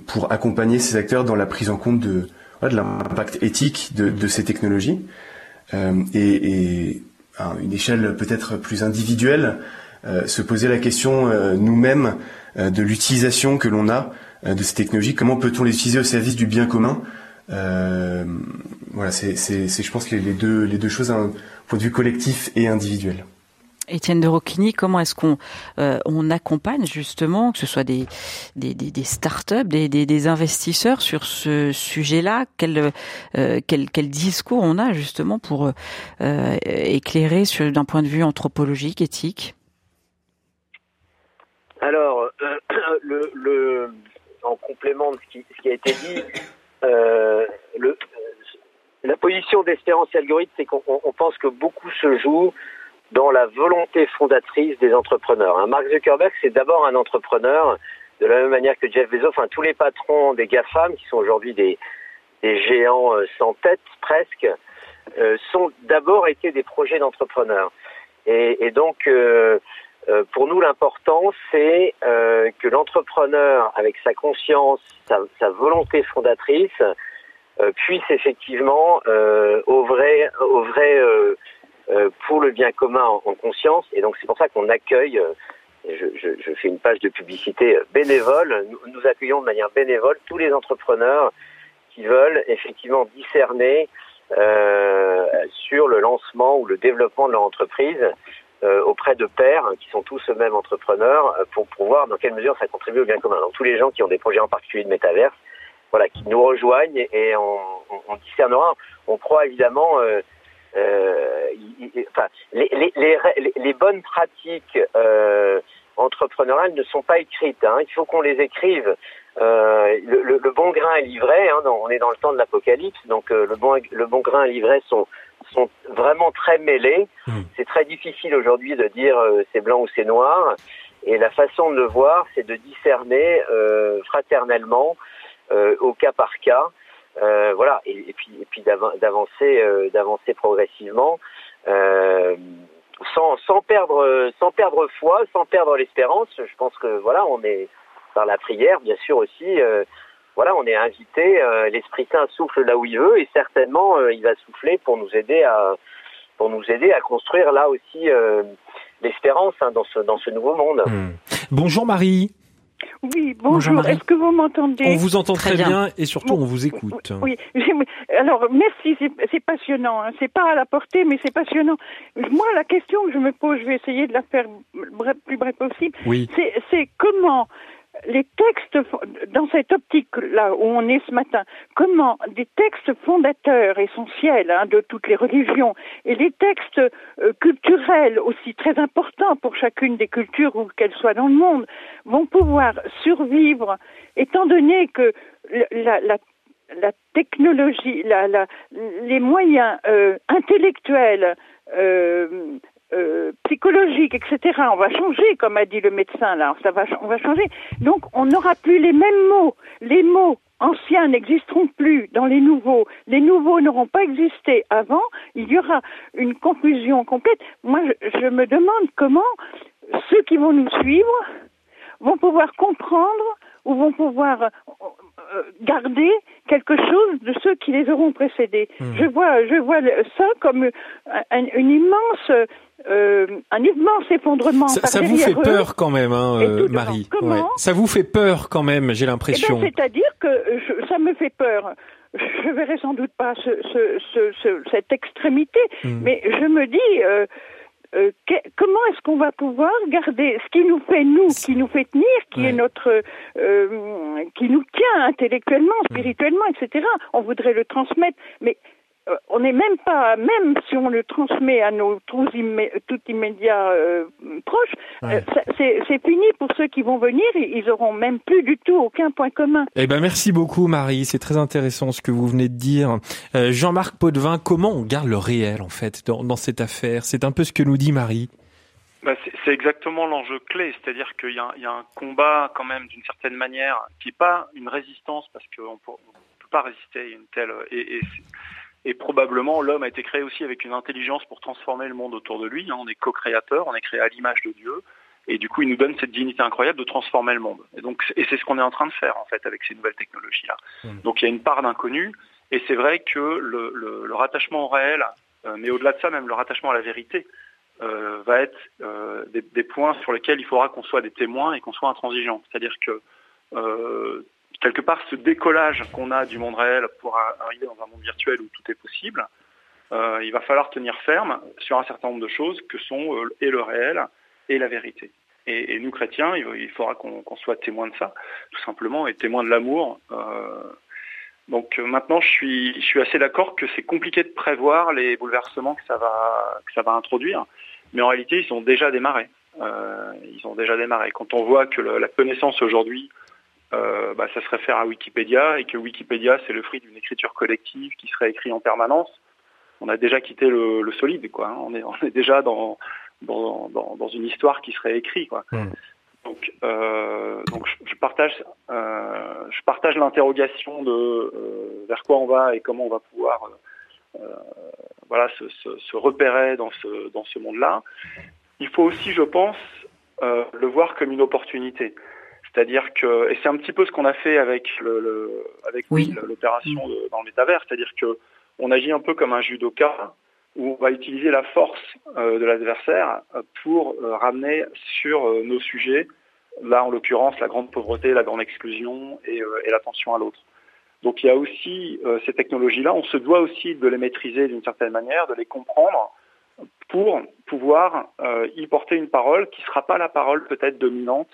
pour accompagner ces acteurs dans la prise en compte de, de l'impact éthique de, de, ces technologies. Euh, et, et à une échelle peut-être plus individuelle, euh, se poser la question euh, nous-mêmes euh, de l'utilisation que l'on a de ces technologies. Comment peut-on les utiliser au service du bien commun? Voilà, c'est, je pense, les, les, deux, les deux choses d'un point de vue collectif et individuel. Étienne de Rocchini, comment est-ce qu'on euh, accompagne justement, que ce soit des, des, des, des start-up, des, investisseurs sur ce sujet-là? Quel, euh, discours on a justement pour euh, éclairer d'un point de vue anthropologique, éthique? Alors, le, le, en complément de ce qui, a été dit, la position d'Espérance Algorithme, c'est qu'on pense que beaucoup se joue dans la volonté fondatrice des entrepreneurs. Hein. Mark Zuckerberg, c'est d'abord un entrepreneur, de la même manière que Jeff Bezos, enfin tous les patrons des GAFAM, qui sont aujourd'hui des, des, géants euh, sans tête presque, euh, sont d'abord été des projets d'entrepreneurs. Et, donc, euh, pour nous, l'important, c'est que l'entrepreneur, avec sa conscience, sa, sa volonté fondatrice, puisse effectivement vrai euh, pour le bien commun en, en conscience. Et donc c'est pour ça qu'on accueille, euh, je, fais une page de publicité euh, bénévole, nous, accueillons de manière bénévole tous les entrepreneurs qui veulent effectivement discerner euh, sur le lancement ou le développement de leur entreprise euh, auprès de pairs hein, qui sont tous eux-mêmes entrepreneurs pour, pour voir dans quelle mesure ça contribue au bien commun. Donc tous les gens qui ont des projets en particulier de métaverse, voilà, qui nous rejoignent et on, discernera. On croit évidemment euh, euh, enfin, les, les, les, les, bonnes pratiques euh, entrepreneuriales ne sont pas écrites. Hein. Il faut qu'on les écrive. Euh, le, bon grain est livré. Hein, on est dans le temps de l'apocalypse, donc le, bon, le bon grain et livret sont, sont vraiment très mêlés. Mmh. C'est très difficile aujourd'hui de dire c'est blanc ou c'est noir. Et la façon de le voir, c'est de discerner fraternellement, au cas par cas, euh, voilà, et, puis, et puis d'avancer, euh, d'avancer progressivement, euh, sans, sans perdre, sans perdre foi, sans perdre l'espérance. Je pense que voilà, on est par la prière, bien sûr aussi. voilà, on est invité. L'Esprit Saint souffle là où il veut, et certainement, il va souffler pour nous aider à, pour nous aider à construire là aussi l'espérance hein, dans ce dans ce nouveau monde. Hmm. Bonjour Marie. Oui, bonjour. Est-ce que vous m'entendez On vous entend très, bien. et surtout on vous écoute. Oui, alors merci, c'est passionnant. Hein. C'est pas à la portée, mais c'est passionnant. Moi, la question que je me pose, je vais essayer de la faire bref, plus bref possible. Oui. C'est comment les textes, dans cette optique-là où on est ce matin, comment des textes fondateurs essentiels hein, de toutes les religions et les textes euh, culturels aussi très importants pour chacune des cultures où qu'elles soient dans le monde vont pouvoir survivre, étant donné que la, la, la technologie, la, les moyens euh, intellectuels euh, euh, psychologique, etc. On va changer, comme a dit le médecin là. Ça va, on va changer. Donc, on n'aura plus les mêmes mots. Les mots anciens n'existeront plus dans les nouveaux. Les nouveaux n'auront pas existé avant. Il y aura une confusion complète. Moi, je, je me demande comment ceux qui vont nous suivre vont pouvoir comprendre ou vont pouvoir euh, garder quelque chose de ceux qui les auront précédés. Hmm. Je vois, je vois ça comme une immense euh, un immense effondrement. Ça, ça vous fait peur quand même, hein, euh, Marie. Ça vous fait peur quand même, j'ai l'impression. Eh ben, c'est-à-dire que ça me fait peur. Je verrai sans doute pas ce, cette extrémité, hmm. mais je me dis. Euh, comment est-ce qu'on va pouvoir garder ce qui nous fait nous, qui nous fait tenir, qui est notre, qui nous tient intellectuellement, hmm. spirituellement, etc. On voudrait le transmettre, mais euh, on n'est même pas, même si on le transmet à nos tout, immédiats euh, proches, euh, c'est fini pour ceux qui vont venir, ils auront même plus du tout aucun point commun. Eh ben merci beaucoup Marie, c'est très intéressant ce que vous venez de dire. Jean-Marc Potvin, comment on garde le réel en fait dans, cette affaire? C'est un peu ce que nous dit Marie. Bah, c'est exactement l'enjeu clé, c'est-à-dire qu'il y, y, a un combat quand même d'une certaine manière qui n'est pas une résistance parce qu'on ne peut pas résister à une telle et, et et probablement, l'homme a été créé aussi avec une intelligence pour transformer le monde autour de lui. Hein. On est co-créateur, on est créé à l'image de Dieu. Et du coup, il nous donne cette dignité incroyable de transformer le monde. Et donc, et c'est ce qu'on est en train de faire, en fait, avec ces nouvelles technologies-là. Mmh. Donc, il y a une part d'inconnu. Et c'est vrai que le, le, rattachement au réel, euh, mais au-delà de ça, même le rattachement à la vérité, euh, va être euh, des, des, points sur lesquels il faudra qu'on soit des témoins et qu'on soit intransigeants. C'est-à-dire que quelque part ce décollage qu'on a du monde réel pour arriver dans un monde virtuel où tout est possible, euh, il va falloir tenir ferme sur un certain nombre de choses que sont euh, et le réel et la vérité. Et, nous chrétiens, il, faudra qu'on soit témoins de ça, tout simplement, et témoins de l'amour. Euh, donc maintenant, je suis, je suis assez d'accord que c'est compliqué de prévoir les bouleversements que ça va, que ça va introduire, mais en réalité, ils ont déjà démarré. ils ont déjà démarré. Quand on voit que la connaissance aujourd'hui euh, bah, ça se réfère à Wikipédia et que Wikipédia c'est le fruit d'une écriture collective qui serait écrite en permanence. On a déjà quitté le, solide, quoi. Hein. On est, on est déjà dans, dans, dans, une histoire qui serait écrite, quoi. Hmm. Donc, euh, donc je, partage, euh, je partage l'interrogation de vers quoi on va et comment on va pouvoir, voilà, se, se, se, repérer dans ce dans ce monde-là. Il faut aussi, je pense, le voir comme une opportunité. C'est-à-dire que, et c'est un petit peu ce qu'on a fait avec le, avec l'opération dans le métavers, c'est-à-dire que on agit un peu comme un judoka où on va utiliser la force euh, de l'adversaire pour euh, ramener sur euh, nos sujets, là en l'occurrence la grande pauvreté, la grande exclusion et, et l'attention à l'autre. Donc il y a aussi ces technologies-là, on se doit aussi de les maîtriser d'une certaine manière, de les comprendre pour pouvoir y porter une parole qui ne sera pas la parole peut-être dominante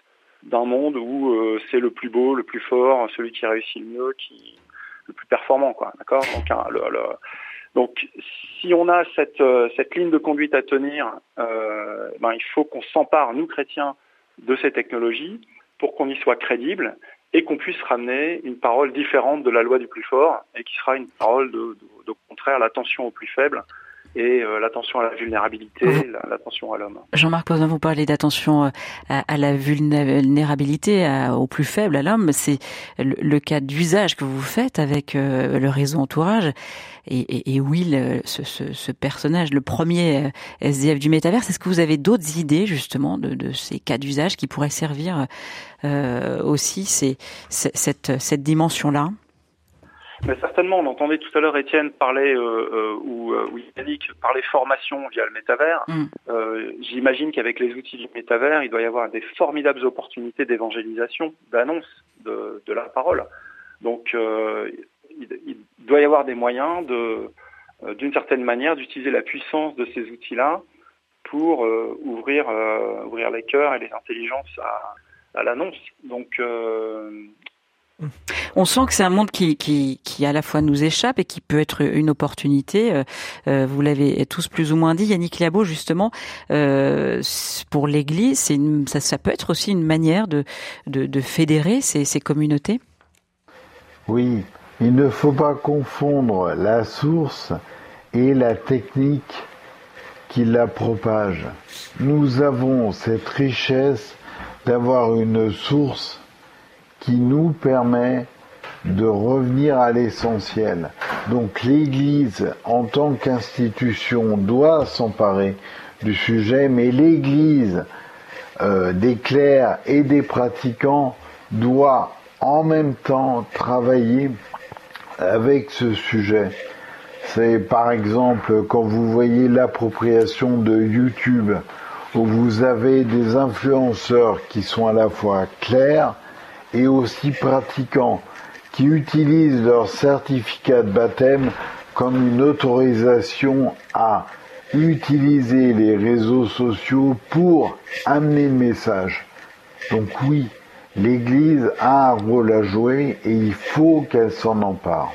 d'un monde où euh, c'est le plus beau, le plus fort, celui qui réussit le mieux, qui le plus performant, quoi. D'accord? Donc, si on a cette, euh, cette ligne de conduite à tenir, euh, ben, il faut qu'on s'empare, nous chrétiens, de ces technologies pour qu'on y soit crédible et qu'on puisse ramener une parole différente de la loi du plus fort et qui sera une parole de, de, contraire l'attention au plus faible et euh, l'attention à la vulnérabilité, l'attention à l'homme. Jean-Marc Poisson, vous parlez d'attention euh, à, la vulnérabilité, au plus faible, à l'homme. C'est le, cas d'usage que vous faites avec euh, le réseau entourage. Et, et, Will, ce, ce, ce, personnage, le premier SDF du métaverse, est-ce que vous avez d'autres idées justement de, de, ces cas d'usage qui pourraient servir euh, aussi ces, cette, cette dimension-là? Mais certainement, on entendait tout à l'heure Étienne parler euh, euh, ou, euh, ou Yannick parler formation via le métavers. Mm. J'imagine qu'avec les outils du métavers, il doit y avoir des formidables opportunités d'évangélisation, d'annonce de, de, la parole. Donc, il, doit y avoir des moyens de, d'une certaine manière, d'utiliser la puissance de ces outils-là pour ouvrir, ouvrir les cœurs et les intelligences à, à l'annonce. Donc, on sent que c'est un monde qui, qui, qui à la fois nous échappe et qui peut être une opportunité. Euh, euh, vous l'avez tous plus ou moins dit, Yannick Liabo, justement, euh, pour l'Église, ça, peut être aussi une manière de, de, de fédérer ces, ces communautés? Oui, il ne faut pas confondre la source et la technique qui la propage. Nous avons cette richesse d'avoir une source qui nous permet de revenir à l'essentiel. Donc l'Église, en tant qu'institution, doit s'emparer du sujet, mais l'Église euh, des clercs et des pratiquants doit en même temps travailler avec ce sujet. C'est par exemple quand vous voyez l'appropriation de YouTube, où vous avez des influenceurs qui sont à la fois clairs, et aussi pratiquants qui utilisent leur certificat de baptême comme une autorisation à utiliser les réseaux sociaux pour amener le message. Donc oui, l'Église a un rôle à jouer et il faut qu'elle s'en empare.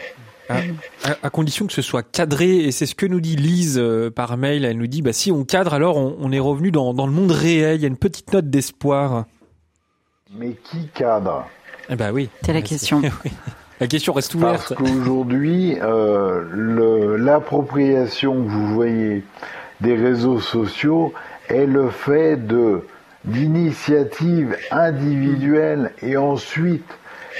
À, condition que ce soit cadré, et c'est ce que nous dit Lise euh, par mail, elle nous dit, bah, si on cadre, alors on, est revenu dans, dans le monde réel, il y a une petite note d'espoir. Mais qui cadre? Eh ben oui. C'est la question. La question reste ouverte. Parce qu'aujourd'hui, euh, l'appropriation que vous voyez des réseaux sociaux est le fait de d'initiatives individuelles et ensuite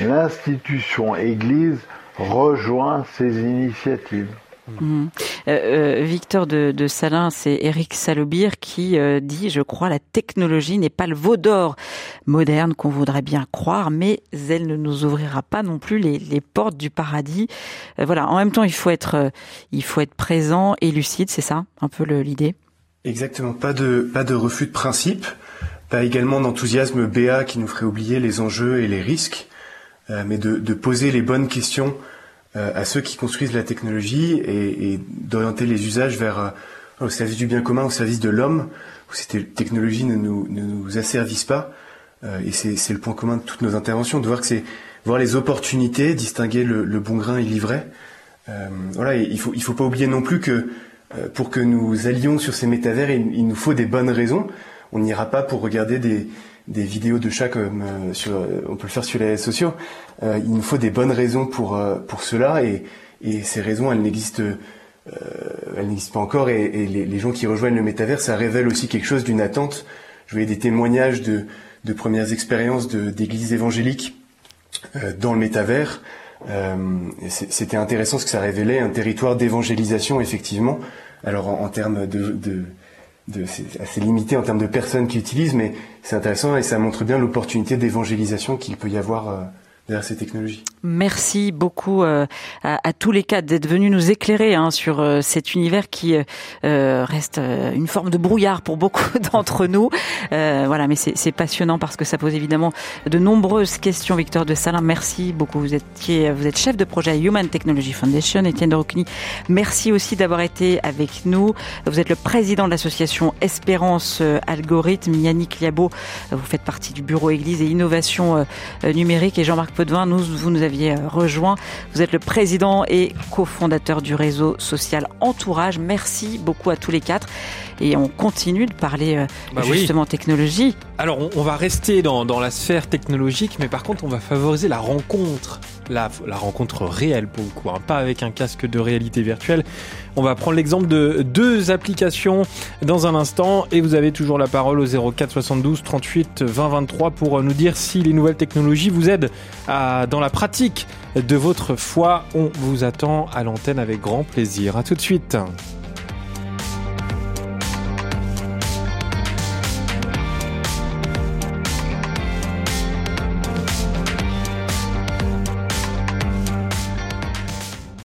l'institution Église rejoint ces initiatives. Mhm. Euh, euh, Victor de, de Salin, c'est Eric Salobir qui euh, dit, je crois, la technologie n'est pas le veau d'or moderne qu'on voudrait bien croire, mais elle ne nous ouvrira pas non plus les, les portes du paradis. voilà. En même temps, il faut être, il faut être présent et lucide, c'est ça, un peu l'idée? Exactement. Pas de, pas de refus de principe, pas également d'enthousiasme béat qui nous ferait oublier les enjeux et les risques, mais de, de poser les bonnes questions à ceux qui construisent la technologie et, et d'orienter les usages vers euh, au service du bien commun, au service de l'homme, où ces technologies ne nous, ne nous asservissent pas. Euh, et c'est le point commun de toutes nos interventions, de voir que c'est voir les opportunités, distinguer le, le bon grain et l'ivraie. Euh, voilà, et il faut il faut pas oublier non plus que pour que nous allions sur ces métavers, il, il nous faut des bonnes raisons. On n'ira pas pour regarder des, des vidéos de chats comme euh, sur, euh, on peut le faire sur les réseaux sociaux. Euh, il nous faut des bonnes raisons pour pour cela et, et ces raisons elles n'existent elles n'existent pas encore et, et les, gens qui rejoignent le métavers ça révèle aussi quelque chose d'une attente. Je voyais des témoignages de de premières expériences d'églises évangéliques dans le métavers. C'était intéressant ce que ça révélait, un territoire d'évangélisation effectivement. Alors en, en termes de, de c'est assez limité en termes de personnes qui utilisent, mais c'est intéressant et ça montre bien l'opportunité d'évangélisation qu'il peut y avoir euh, ces technologies. Merci beaucoup euh, à, tous les quatre d'être venus nous éclairer hein, sur euh, cet univers qui euh, reste une forme de brouillard pour beaucoup d'entre nous. voilà, mais c'est passionnant parce que ça pose évidemment de nombreuses questions. Victor de Salin, merci beaucoup. Vous êtes, vous êtes chef de projet à Human Technology Foundation. Étienne Rocny, merci aussi d'avoir été avec nous. Vous êtes le président de l'association Espérance Algorithme. Yannick Liabo, vous faites partie du bureau Église et Innovation numérique et Jean-Marc Potvin, nous, vous nous euh, rejoint. Vous êtes le président et cofondateur du réseau social Entourage. Merci beaucoup à tous les quatre. Et on continue de parler bah justement technologie. Alors on, va rester dans, dans la sphère technologique, mais par contre on va favoriser la rencontre la, rencontre réelle pour le coup, hein, pas avec un casque de réalité virtuelle. On va prendre l'exemple de deux applications dans un instant et vous avez toujours la parole au 04 72 38 20 23 pour nous dire si les nouvelles technologies vous aident à, dans la pratique de votre foi. On vous attend à l'antenne avec grand plaisir. À tout de suite.